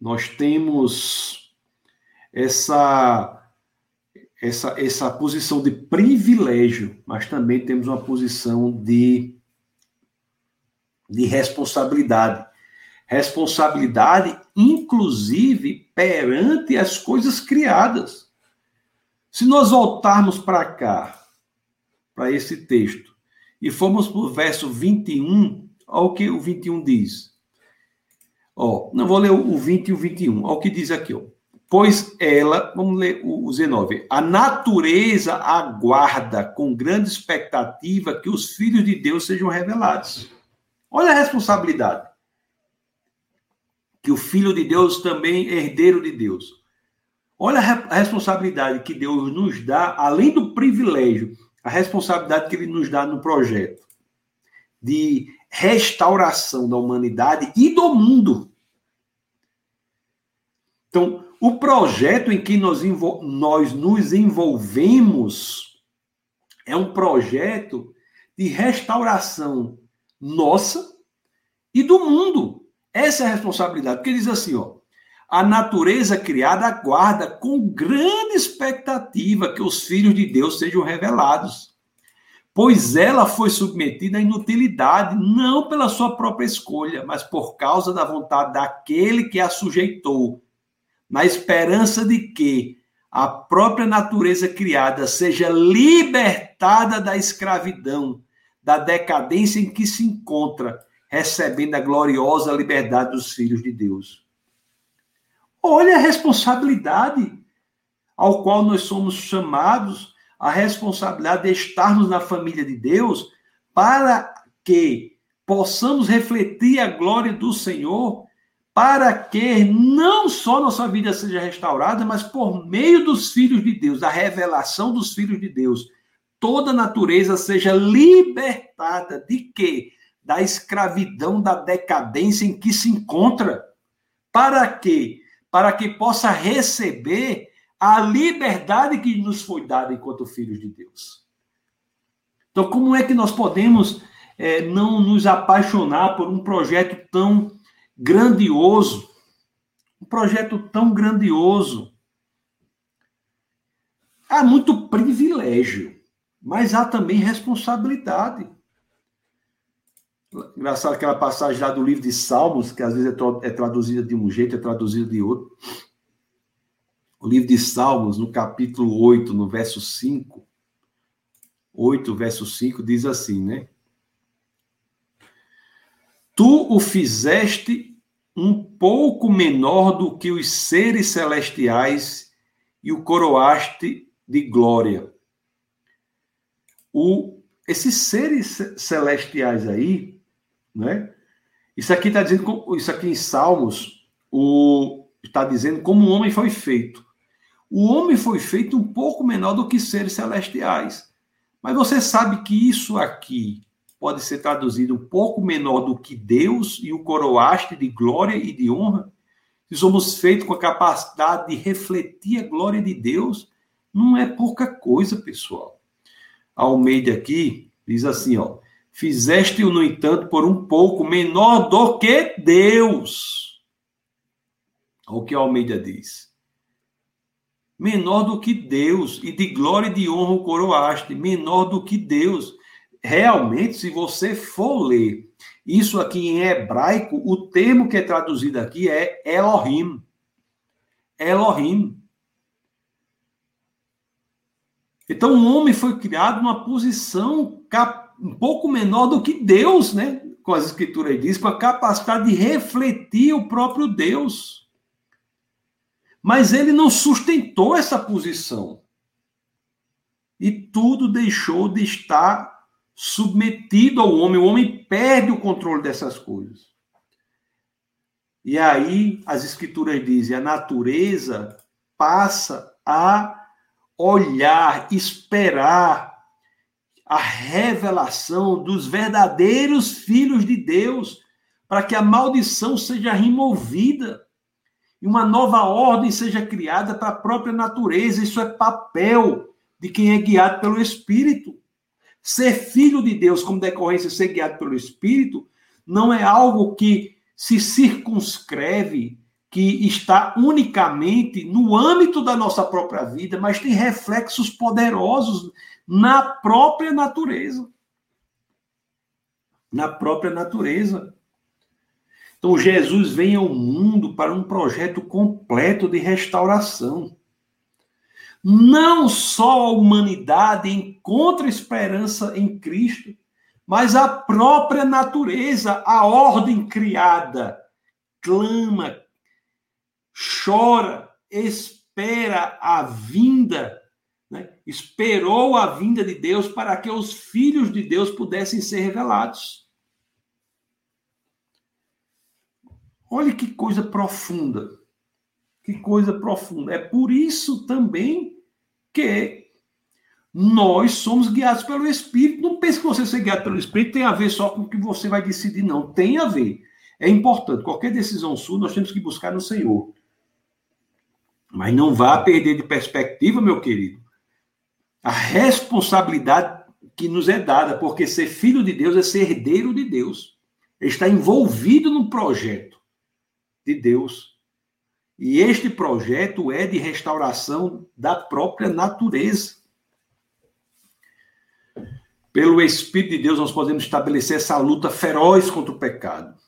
nós temos essa essa essa posição de privilégio, mas também temos uma posição de de responsabilidade responsabilidade, inclusive perante as coisas criadas. Se nós voltarmos para cá, para esse texto, e formos para o verso 21, olha o que o 21 diz. Ó, não vou ler o 20 e o 21, olha o que diz aqui, ó. Pois ela, vamos ler o 19. A natureza aguarda com grande expectativa que os filhos de Deus sejam revelados. Olha a responsabilidade que o Filho de Deus também é herdeiro de Deus. Olha a responsabilidade que Deus nos dá, além do privilégio, a responsabilidade que ele nos dá no projeto de restauração da humanidade e do mundo. Então, o projeto em que nós, nós nos envolvemos é um projeto de restauração nossa e do mundo. Essa é a responsabilidade. Porque diz assim, ó, a natureza criada aguarda com grande expectativa que os filhos de Deus sejam revelados. Pois ela foi submetida à inutilidade, não pela sua própria escolha, mas por causa da vontade daquele que a sujeitou, na esperança de que a própria natureza criada seja libertada da escravidão, da decadência em que se encontra recebendo a gloriosa liberdade dos filhos de Deus. Olha a responsabilidade ao qual nós somos chamados, a responsabilidade de estarmos na família de Deus, para que possamos refletir a glória do Senhor, para que não só nossa vida seja restaurada, mas por meio dos filhos de Deus, da revelação dos filhos de Deus, toda a natureza seja libertada de quê? da escravidão, da decadência em que se encontra. Para quê? Para que possa receber a liberdade que nos foi dada enquanto filhos de Deus. Então, como é que nós podemos é, não nos apaixonar por um projeto tão grandioso? Um projeto tão grandioso. Há muito privilégio, mas há também responsabilidade. Engraçado aquela passagem lá do livro de Salmos, que às vezes é, é traduzida de um jeito, é traduzida de outro. O livro de Salmos, no capítulo 8, no verso 5, 8, verso 5, diz assim, né? Tu o fizeste um pouco menor do que os seres celestiais e o coroaste de glória. O, esses seres celestiais aí, né? Isso aqui está dizendo, isso aqui em Salmos, está dizendo como o homem foi feito. O homem foi feito um pouco menor do que seres celestiais. Mas você sabe que isso aqui pode ser traduzido um pouco menor do que Deus e o coroaste de glória e de honra? Se somos feitos com a capacidade de refletir a glória de Deus, não é pouca coisa, pessoal. Almeida aqui diz assim, ó: Fizeste-o, no entanto, por um pouco menor do que Deus. Olha o que Almeida diz. Menor do que Deus, e de glória e de honra o coroaste, menor do que Deus. Realmente, se você for ler isso aqui em hebraico, o termo que é traduzido aqui é Elohim. Elohim. Então, o homem foi criado numa posição um pouco menor do que Deus, né? Com as escrituras diz, com a capacidade de refletir o próprio Deus. Mas ele não sustentou essa posição. E tudo deixou de estar submetido ao homem. O homem perde o controle dessas coisas. E aí as escrituras dizem: a natureza passa a olhar, esperar a revelação dos verdadeiros filhos de Deus, para que a maldição seja removida e uma nova ordem seja criada para a própria natureza. Isso é papel de quem é guiado pelo Espírito. Ser filho de Deus, como decorrência de ser guiado pelo Espírito, não é algo que se circunscreve que está unicamente no âmbito da nossa própria vida, mas tem reflexos poderosos na própria natureza. Na própria natureza. Então, Jesus vem ao mundo para um projeto completo de restauração. Não só a humanidade encontra esperança em Cristo, mas a própria natureza, a ordem criada, clama, chora, espera a vinda, né? esperou a vinda de Deus para que os filhos de Deus pudessem ser revelados. Olha que coisa profunda. Que coisa profunda. É por isso também que nós somos guiados pelo Espírito. Não pense que você ser guiado pelo Espírito tem a ver só com o que você vai decidir, não. Tem a ver. É importante. Qualquer decisão sua, nós temos que buscar no Senhor. Mas não vá perder de perspectiva, meu querido, a responsabilidade que nos é dada, porque ser filho de Deus é ser herdeiro de Deus. Ele está envolvido no projeto de Deus. E este projeto é de restauração da própria natureza. Pelo Espírito de Deus, nós podemos estabelecer essa luta feroz contra o pecado,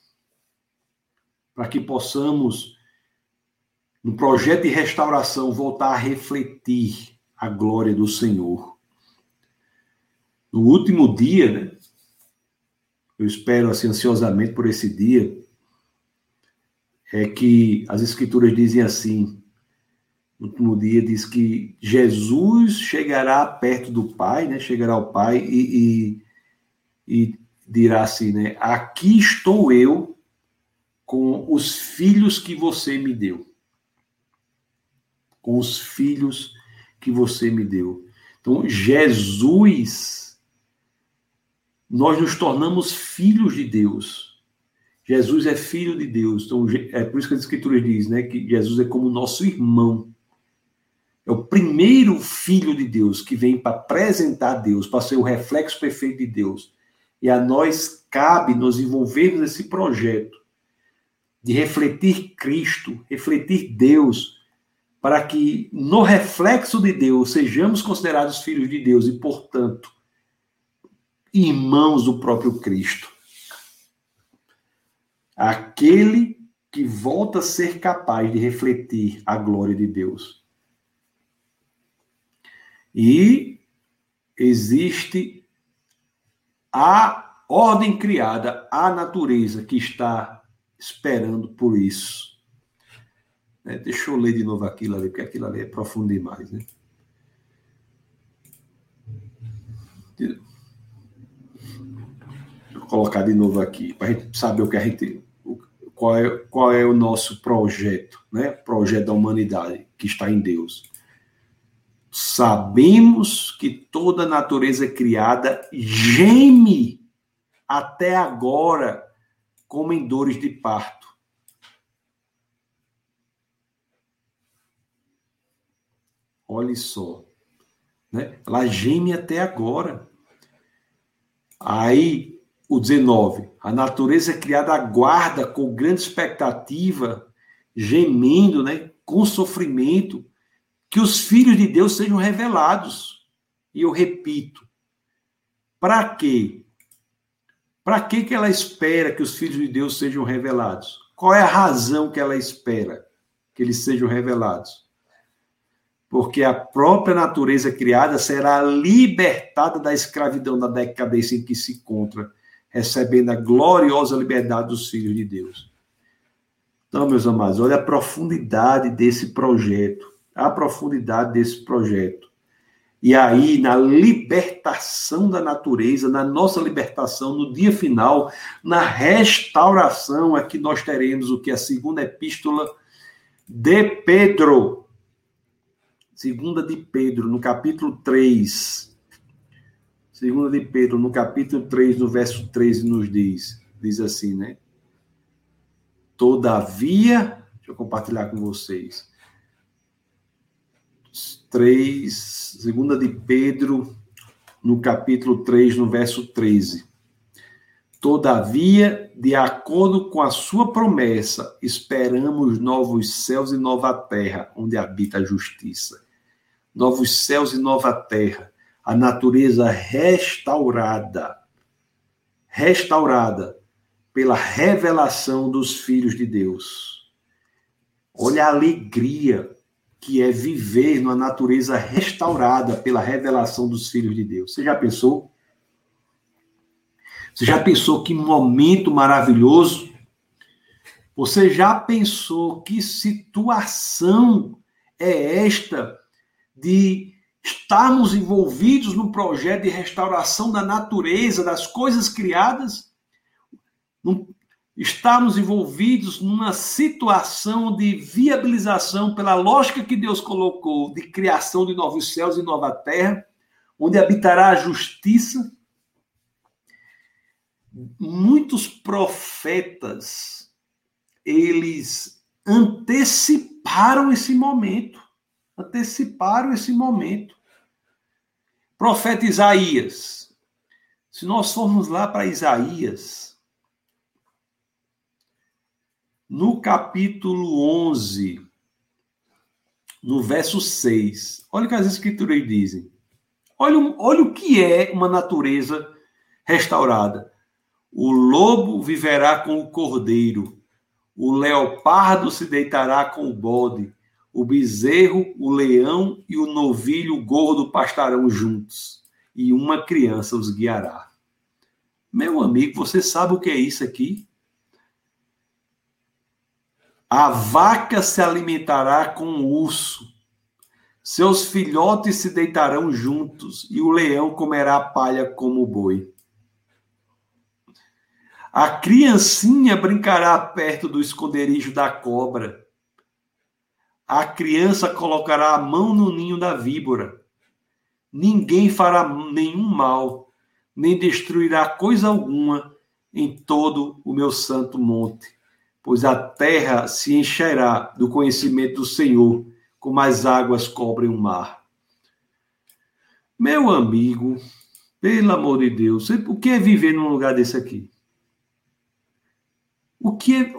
para que possamos no projeto de restauração, voltar a refletir a glória do Senhor. No último dia, né? Eu espero assim ansiosamente por esse dia, é que as escrituras dizem assim, no último dia diz que Jesus chegará perto do Pai, né? Chegará ao Pai e, e, e dirá assim, né? Aqui estou eu com os filhos que você me deu com os filhos que você me deu. Então, Jesus, nós nos tornamos filhos de Deus. Jesus é filho de Deus. Então, é por isso que as Escrituras diz, né, que Jesus é como nosso irmão. É o primeiro filho de Deus que vem para apresentar Deus, para ser o reflexo perfeito de Deus. E a nós cabe nos envolvermos nesse projeto de refletir Cristo, refletir Deus, para que no reflexo de Deus sejamos considerados filhos de Deus e, portanto, irmãos do próprio Cristo. Aquele que volta a ser capaz de refletir a glória de Deus. E existe a ordem criada, a natureza que está esperando por isso. É, deixa eu ler de novo aquilo ali, porque aquilo ali é profundo demais, né? Vou colocar de novo aqui, para a gente saber o que a gente. Qual é, qual é o nosso projeto, né? Projeto da humanidade que está em Deus. Sabemos que toda a natureza criada geme até agora como em dores de parto. Olhe só. Né? Ela geme até agora. Aí, o 19. A natureza criada aguarda com grande expectativa, gemendo, né, com sofrimento, que os filhos de Deus sejam revelados. E eu repito, para quê? Para que, que ela espera que os filhos de Deus sejam revelados? Qual é a razão que ela espera que eles sejam revelados? Porque a própria natureza criada será libertada da escravidão, da decadência em que se encontra, recebendo a gloriosa liberdade dos filhos de Deus. Então, meus amados, olha a profundidade desse projeto, a profundidade desse projeto. E aí, na libertação da natureza, na nossa libertação, no dia final, na restauração, aqui nós teremos o que? A segunda epístola de Pedro. Segunda de Pedro, no capítulo 3. Segunda de Pedro, no capítulo 3, no verso 13, nos diz, diz assim, né? Todavia, deixa eu compartilhar com vocês. 3, segunda de Pedro, no capítulo 3, no verso 13. Todavia, de acordo com a sua promessa, esperamos novos céus e nova terra, onde habita a justiça. Novos céus e nova terra, a natureza restaurada, restaurada pela revelação dos filhos de Deus. Olha a alegria que é viver numa natureza restaurada pela revelação dos filhos de Deus. Você já pensou? Você já pensou que momento maravilhoso? Você já pensou que situação é esta de estarmos envolvidos no projeto de restauração da natureza, das coisas criadas? estamos envolvidos numa situação de viabilização pela lógica que Deus colocou de criação de novos céus e nova terra, onde habitará a justiça. Muitos profetas eles anteciparam esse momento, anteciparam esse momento. Profeta Isaías, se nós formos lá para Isaías, no capítulo 11, no verso 6, olha o que as escrituras dizem. Olha, olha o que é uma natureza restaurada. O lobo viverá com o cordeiro, o leopardo se deitará com o bode, o bezerro, o leão e o novilho gordo pastarão juntos, e uma criança os guiará. Meu amigo, você sabe o que é isso aqui? A vaca se alimentará com o urso, seus filhotes se deitarão juntos, e o leão comerá palha como o boi. A criancinha brincará perto do esconderijo da cobra. A criança colocará a mão no ninho da víbora. Ninguém fará nenhum mal, nem destruirá coisa alguma em todo o meu santo monte pois a terra se encherá do conhecimento do Senhor, como as águas cobrem o mar. Meu amigo, pelo amor de Deus, o que é viver num lugar desse aqui? O que é.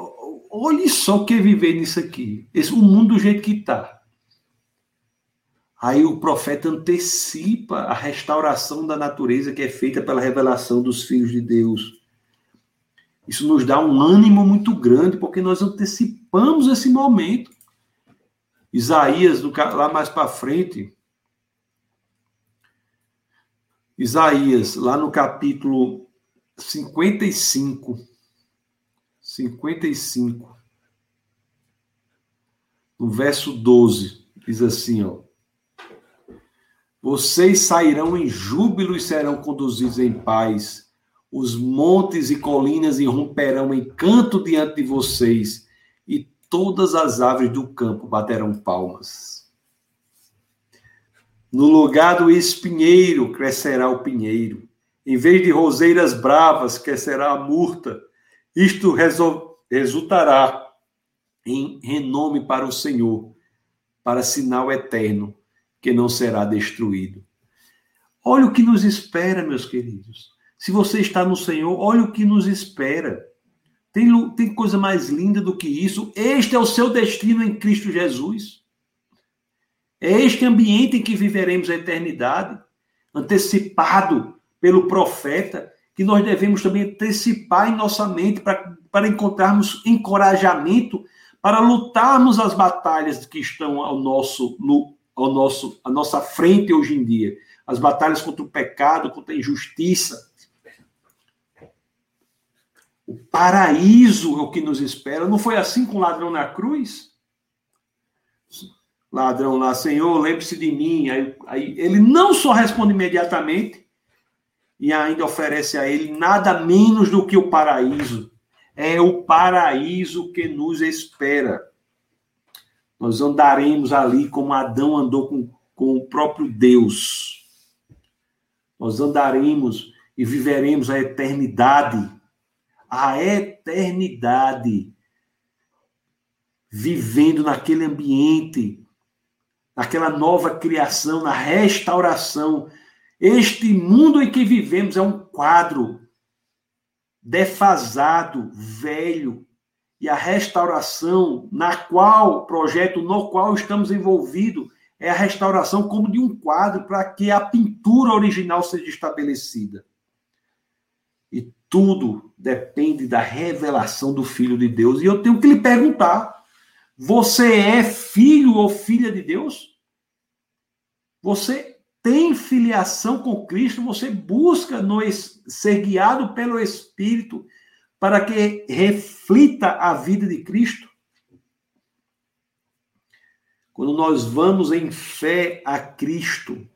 Olhe só o que é viver nisso aqui. Esse, o mundo do jeito que está. Aí o profeta antecipa a restauração da natureza que é feita pela revelação dos filhos de Deus. Isso nos dá um ânimo muito grande, porque nós antecipamos esse momento. Isaías, lá mais para frente, Isaías, lá no capítulo 55, 55, no verso 12, diz assim, ó. Vocês sairão em júbilo e serão conduzidos em paz. Os montes e colinas irromperão em canto diante de vocês, e todas as aves do campo baterão palmas. No lugar do espinheiro crescerá o pinheiro. Em vez de roseiras bravas, crescerá a murta. Isto resultará em renome para o Senhor, para sinal eterno, que não será destruído. Olha o que nos espera, meus queridos. Se você está no Senhor, olha o que nos espera. Tem, tem coisa mais linda do que isso. Este é o seu destino em Cristo Jesus. É este ambiente em que viveremos a eternidade, antecipado pelo profeta, que nós devemos também antecipar em nossa mente para, para encontrarmos encorajamento para lutarmos as batalhas que estão ao nosso, ao nosso, à nossa frente hoje em dia. As batalhas contra o pecado, contra a injustiça. O paraíso é o que nos espera. Não foi assim com o ladrão na cruz? ladrão lá, Senhor, lembre-se de mim. Aí, aí ele não só responde imediatamente, e ainda oferece a ele nada menos do que o paraíso. É o paraíso que nos espera. Nós andaremos ali como Adão andou com, com o próprio Deus. Nós andaremos e viveremos a eternidade. A eternidade. Vivendo naquele ambiente naquela nova criação, na restauração. Este mundo em que vivemos é um quadro defasado, velho, e a restauração na qual, projeto no qual estamos envolvidos, é a restauração como de um quadro para que a pintura original seja estabelecida. E tudo depende da revelação do Filho de Deus. E eu tenho que lhe perguntar: você é filho ou filha de Deus? Você tem filiação com Cristo? Você busca no, ser guiado pelo Espírito para que reflita a vida de Cristo? Quando nós vamos em fé a Cristo,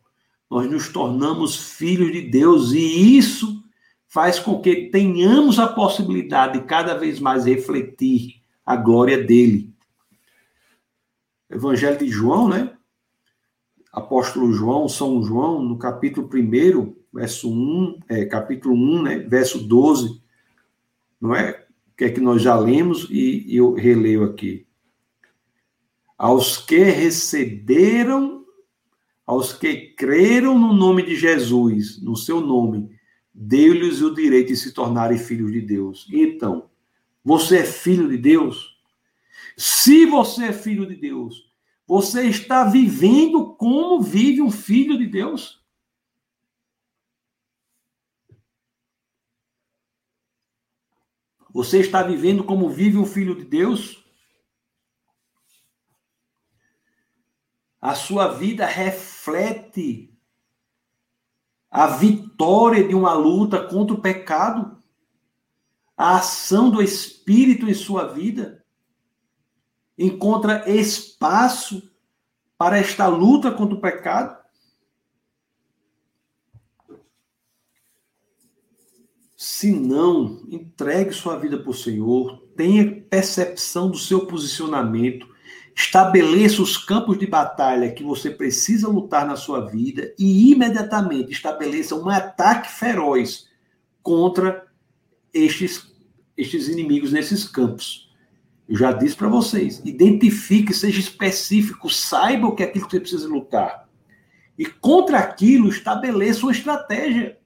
nós nos tornamos filhos de Deus e isso faz com que tenhamos a possibilidade de cada vez mais refletir a glória dele. Evangelho de João, né? Apóstolo João, São João, no capítulo 1, verso 1, é, capítulo 1, né, verso 12, não é? Que é que nós já lemos e, e eu releio aqui. Aos que receberam, aos que creram no nome de Jesus, no seu nome, deu-lhes o direito de se tornarem filhos de Deus. Então, você é filho de Deus? Se você é filho de Deus, você está vivendo como vive um filho de Deus? Você está vivendo como vive um filho de Deus? A sua vida reflete a vitória de uma luta contra o pecado? A ação do Espírito em sua vida? Encontra espaço para esta luta contra o pecado? Se não, entregue sua vida para o Senhor, tenha percepção do seu posicionamento, estabeleça os campos de batalha que você precisa lutar na sua vida e imediatamente estabeleça um ataque feroz contra estes, estes inimigos nesses campos Eu já disse para vocês. Identifique, seja específico, saiba o que é aquilo que você precisa lutar. E contra aquilo, estabeleça uma estratégia.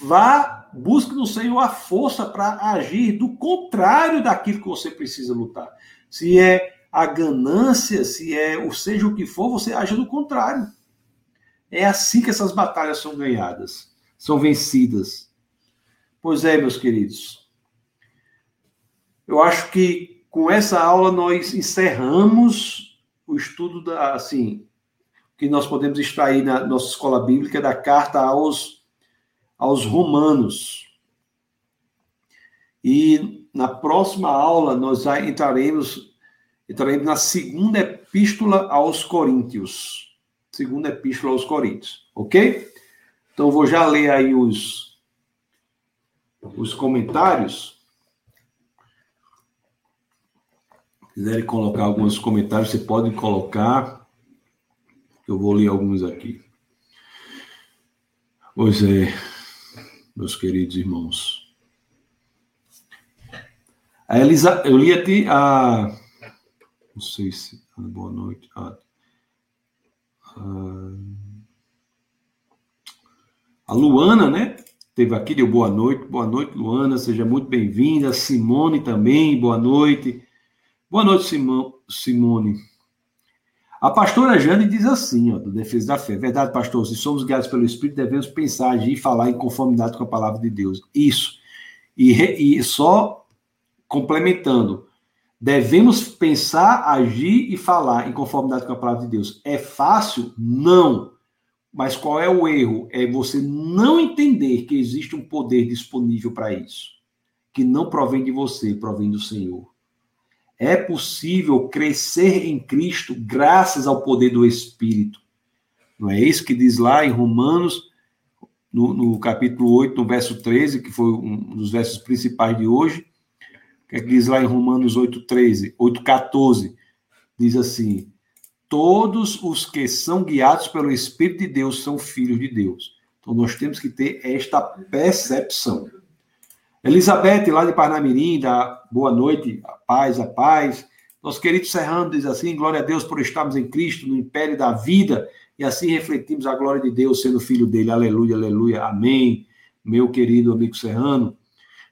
Vá, busque no Senhor a força para agir do contrário daquilo que você precisa lutar. Se é a ganância, se é, ou seja o que for, você age do contrário. É assim que essas batalhas são ganhadas, são vencidas. Pois é, meus queridos. Eu acho que com essa aula nós encerramos o estudo da, assim, que nós podemos extrair na nossa escola bíblica da carta aos, aos romanos. E na próxima aula nós entraremos, entraremos na segunda epístola aos Coríntios. Segunda epístola aos Coríntios, ok? Então vou já ler aí os, os comentários. Se quiserem colocar alguns comentários, você pode colocar. Eu vou ler alguns aqui. Pois é, meus queridos irmãos. A Elisa, eu li aqui a. Não sei se. Ah, boa noite. A, a, a Luana, né? Teve aqui, deu boa noite. Boa noite, Luana. Seja muito bem-vinda. Simone também, boa noite. Boa noite, Simone. A pastora Jane diz assim, ó, do Defesa da Fé. Verdade, pastor, se somos guiados pelo Espírito, devemos pensar, agir e falar em conformidade com a palavra de Deus. Isso. E, e só complementando, devemos pensar, agir e falar em conformidade com a palavra de Deus. É fácil? Não. Mas qual é o erro? É você não entender que existe um poder disponível para isso, que não provém de você, provém do Senhor. É possível crescer em Cristo graças ao poder do Espírito. Não é isso que diz lá em Romanos, no, no capítulo 8, no verso 13, que foi um dos versos principais de hoje. O que, é que diz lá em Romanos 8, 13, 8, 14? Diz assim: Todos os que são guiados pelo Espírito de Deus são filhos de Deus. Então nós temos que ter esta percepção. Elizabeth, lá de Parnamirim, da boa noite, a paz, a paz. Nosso querido Serrano diz assim: glória a Deus por estarmos em Cristo, no império da vida, e assim refletimos a glória de Deus sendo filho dele. Aleluia, aleluia, amém. Meu querido amigo Serrano.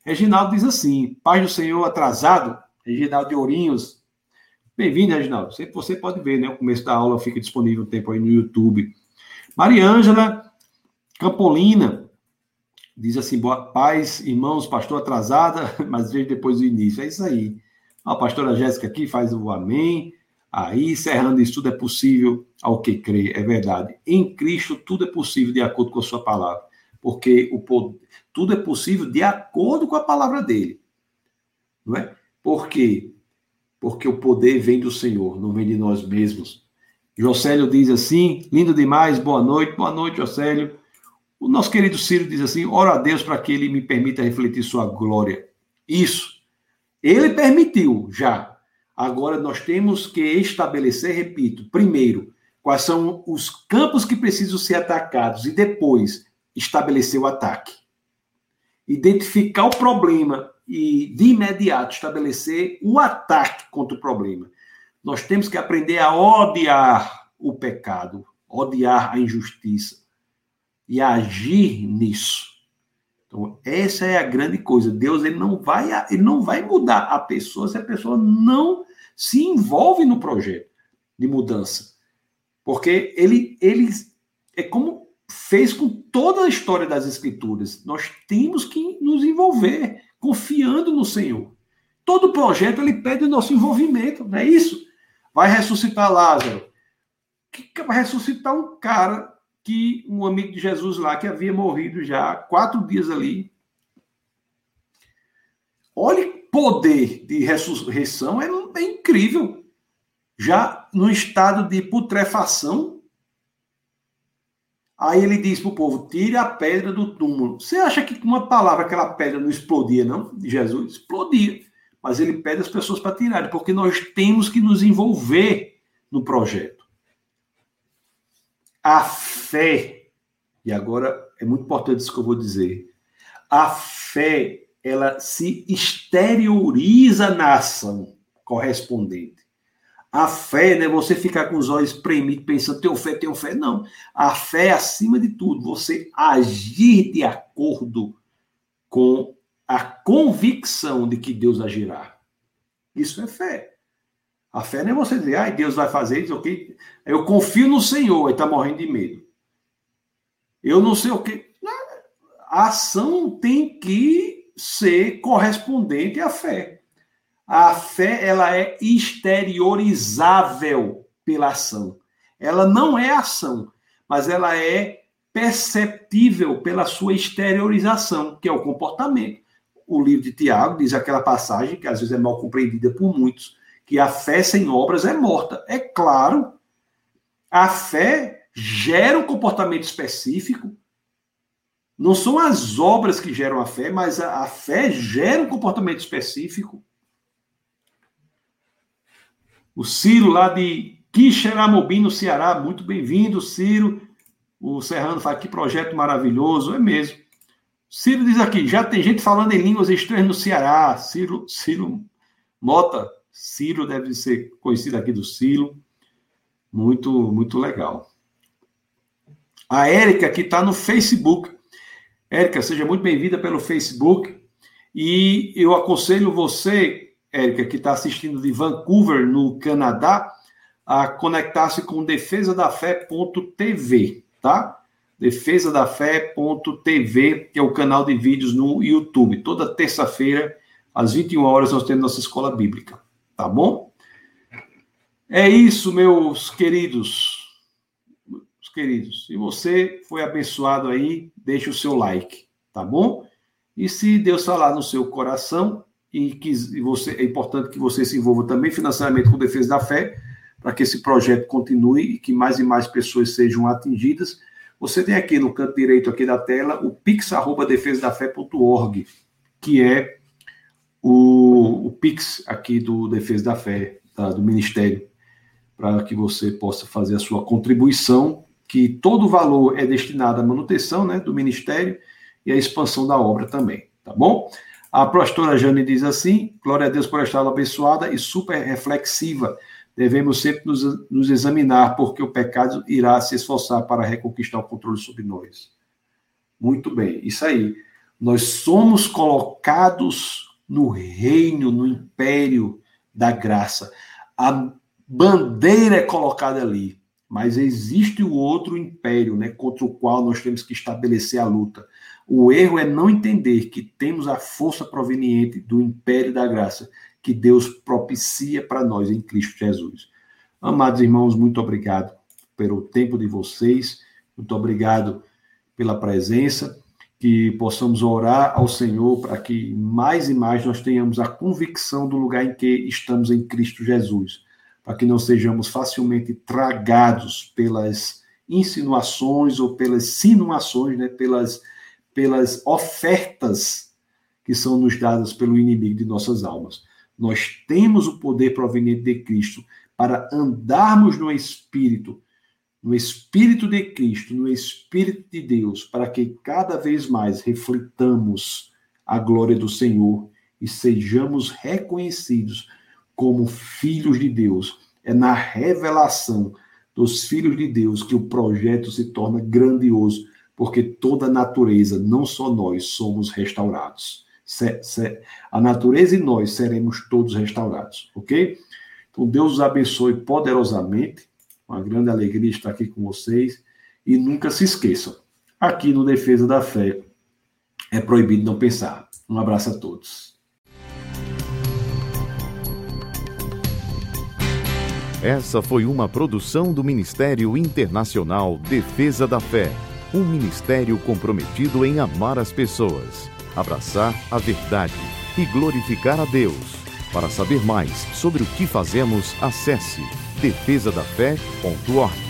Reginaldo diz assim: paz do Senhor atrasado. Reginaldo de Ourinhos. Bem-vindo, Reginaldo. Sempre você pode ver, né? O começo da aula fica disponível um tempo aí no YouTube. Mariângela Campolina. Diz assim, boa paz, irmãos, pastor atrasada, mas vejo depois do início. É isso aí. A pastora Jéssica aqui faz o amém. Aí, encerrando isso, tudo é possível ao que crê, é verdade. Em Cristo, tudo é possível de acordo com a sua palavra. Porque o tudo é possível de acordo com a palavra dele. Não é? Por quê? Porque o poder vem do Senhor, não vem de nós mesmos. Jocélio diz assim: lindo demais, boa noite, boa noite, Jocélio. O nosso querido Ciro diz assim: ora a Deus para que ele me permita refletir sua glória. Isso. Ele permitiu já. Agora nós temos que estabelecer, repito, primeiro, quais são os campos que precisam ser atacados e depois estabelecer o ataque. Identificar o problema e de imediato estabelecer o ataque contra o problema. Nós temos que aprender a odiar o pecado, odiar a injustiça e agir nisso. Então, essa é a grande coisa. Deus ele não vai ele não vai mudar a pessoa se a pessoa não se envolve no projeto de mudança. Porque ele ele é como fez com toda a história das escrituras. Nós temos que nos envolver confiando no Senhor. Todo projeto ele pede o nosso envolvimento, não é isso? Vai ressuscitar Lázaro. Que vai ressuscitar um cara que um amigo de Jesus lá, que havia morrido já quatro dias ali. Olha poder de ressurreição, é, é incrível. Já no estado de putrefação, Aí ele diz para o povo: tire a pedra do túmulo. Você acha que com uma palavra aquela pedra não explodia, não? De Jesus? Explodia. Mas ele pede as pessoas para tirarem, porque nós temos que nos envolver no projeto. A fé, e agora é muito importante isso que eu vou dizer, a fé ela se exterioriza na ação correspondente. A fé, né? Você ficar com os olhos espremidos, pensando, tenho fé, tenho fé. Não. A fé, acima de tudo, você agir de acordo com a convicção de que Deus agirá. Isso é fé. A fé não é você dizer, ai, Deus vai fazer isso, ok? Eu confio no Senhor, e está morrendo de medo. Eu não sei o que. A ação tem que ser correspondente à fé. A fé ela é exteriorizável pela ação. Ela não é ação, mas ela é perceptível pela sua exteriorização, que é o comportamento. O livro de Tiago diz aquela passagem que às vezes é mal compreendida por muitos, que a fé sem obras é morta. É claro, a fé gera um comportamento específico. Não são as obras que geram a fé, mas a, a fé gera um comportamento específico. O Ciro, lá de Quixeramobim, no Ceará, muito bem-vindo, Ciro. O Serrano fala que projeto maravilhoso, é mesmo. Ciro diz aqui, já tem gente falando em línguas estranhas no Ceará. Ciro, Ciro Mota, Ciro deve ser conhecido aqui do Ciro. Muito, muito legal. A Érica, que está no Facebook. Érica, seja muito bem-vinda pelo Facebook. E eu aconselho você Érica, que está assistindo de Vancouver, no Canadá, a conectar-se com defesadafé.tv, tá? defesadafé.tv, que é o canal de vídeos no YouTube. Toda terça-feira, às 21 horas, nós temos nossa escola bíblica, tá bom? É isso, meus queridos. Meus queridos, se você foi abençoado aí, deixe o seu like, tá bom? E se Deus falar no seu coração, e que você, é importante que você se envolva também financeiramente com Defesa da Fé, para que esse projeto continue e que mais e mais pessoas sejam atingidas. Você tem aqui no canto direito aqui da tela o pix@defesadafé.org, que é o, o pix aqui do Defesa da Fé, tá, do Ministério, para que você possa fazer a sua contribuição, que todo o valor é destinado à manutenção né, do Ministério e à expansão da obra também, tá bom? A pastora Jane diz assim: glória a Deus por esta abençoada e super reflexiva. Devemos sempre nos, nos examinar, porque o pecado irá se esforçar para reconquistar o controle sobre nós. Muito bem, isso aí. Nós somos colocados no reino, no império da graça. A bandeira é colocada ali, mas existe o outro império, né, contra o qual nós temos que estabelecer a luta. O erro é não entender que temos a força proveniente do império da graça que Deus propicia para nós em Cristo Jesus. Amados irmãos, muito obrigado pelo tempo de vocês, muito obrigado pela presença, que possamos orar ao Senhor para que mais e mais nós tenhamos a convicção do lugar em que estamos em Cristo Jesus, para que não sejamos facilmente tragados pelas insinuações ou pelas sinuações, né, pelas pelas ofertas que são nos dadas pelo inimigo de nossas almas. Nós temos o poder proveniente de Cristo para andarmos no Espírito, no Espírito de Cristo, no Espírito de Deus, para que cada vez mais reflitamos a glória do Senhor e sejamos reconhecidos como filhos de Deus. É na revelação dos filhos de Deus que o projeto se torna grandioso porque toda a natureza, não só nós, somos restaurados. A natureza e nós seremos todos restaurados, ok? Então, Deus os abençoe poderosamente. Uma grande alegria estar aqui com vocês. E nunca se esqueçam, aqui no Defesa da Fé é proibido não pensar. Um abraço a todos. Essa foi uma produção do Ministério Internacional Defesa da Fé um ministério comprometido em amar as pessoas, abraçar a verdade e glorificar a Deus. Para saber mais sobre o que fazemos, acesse defesadafé.org.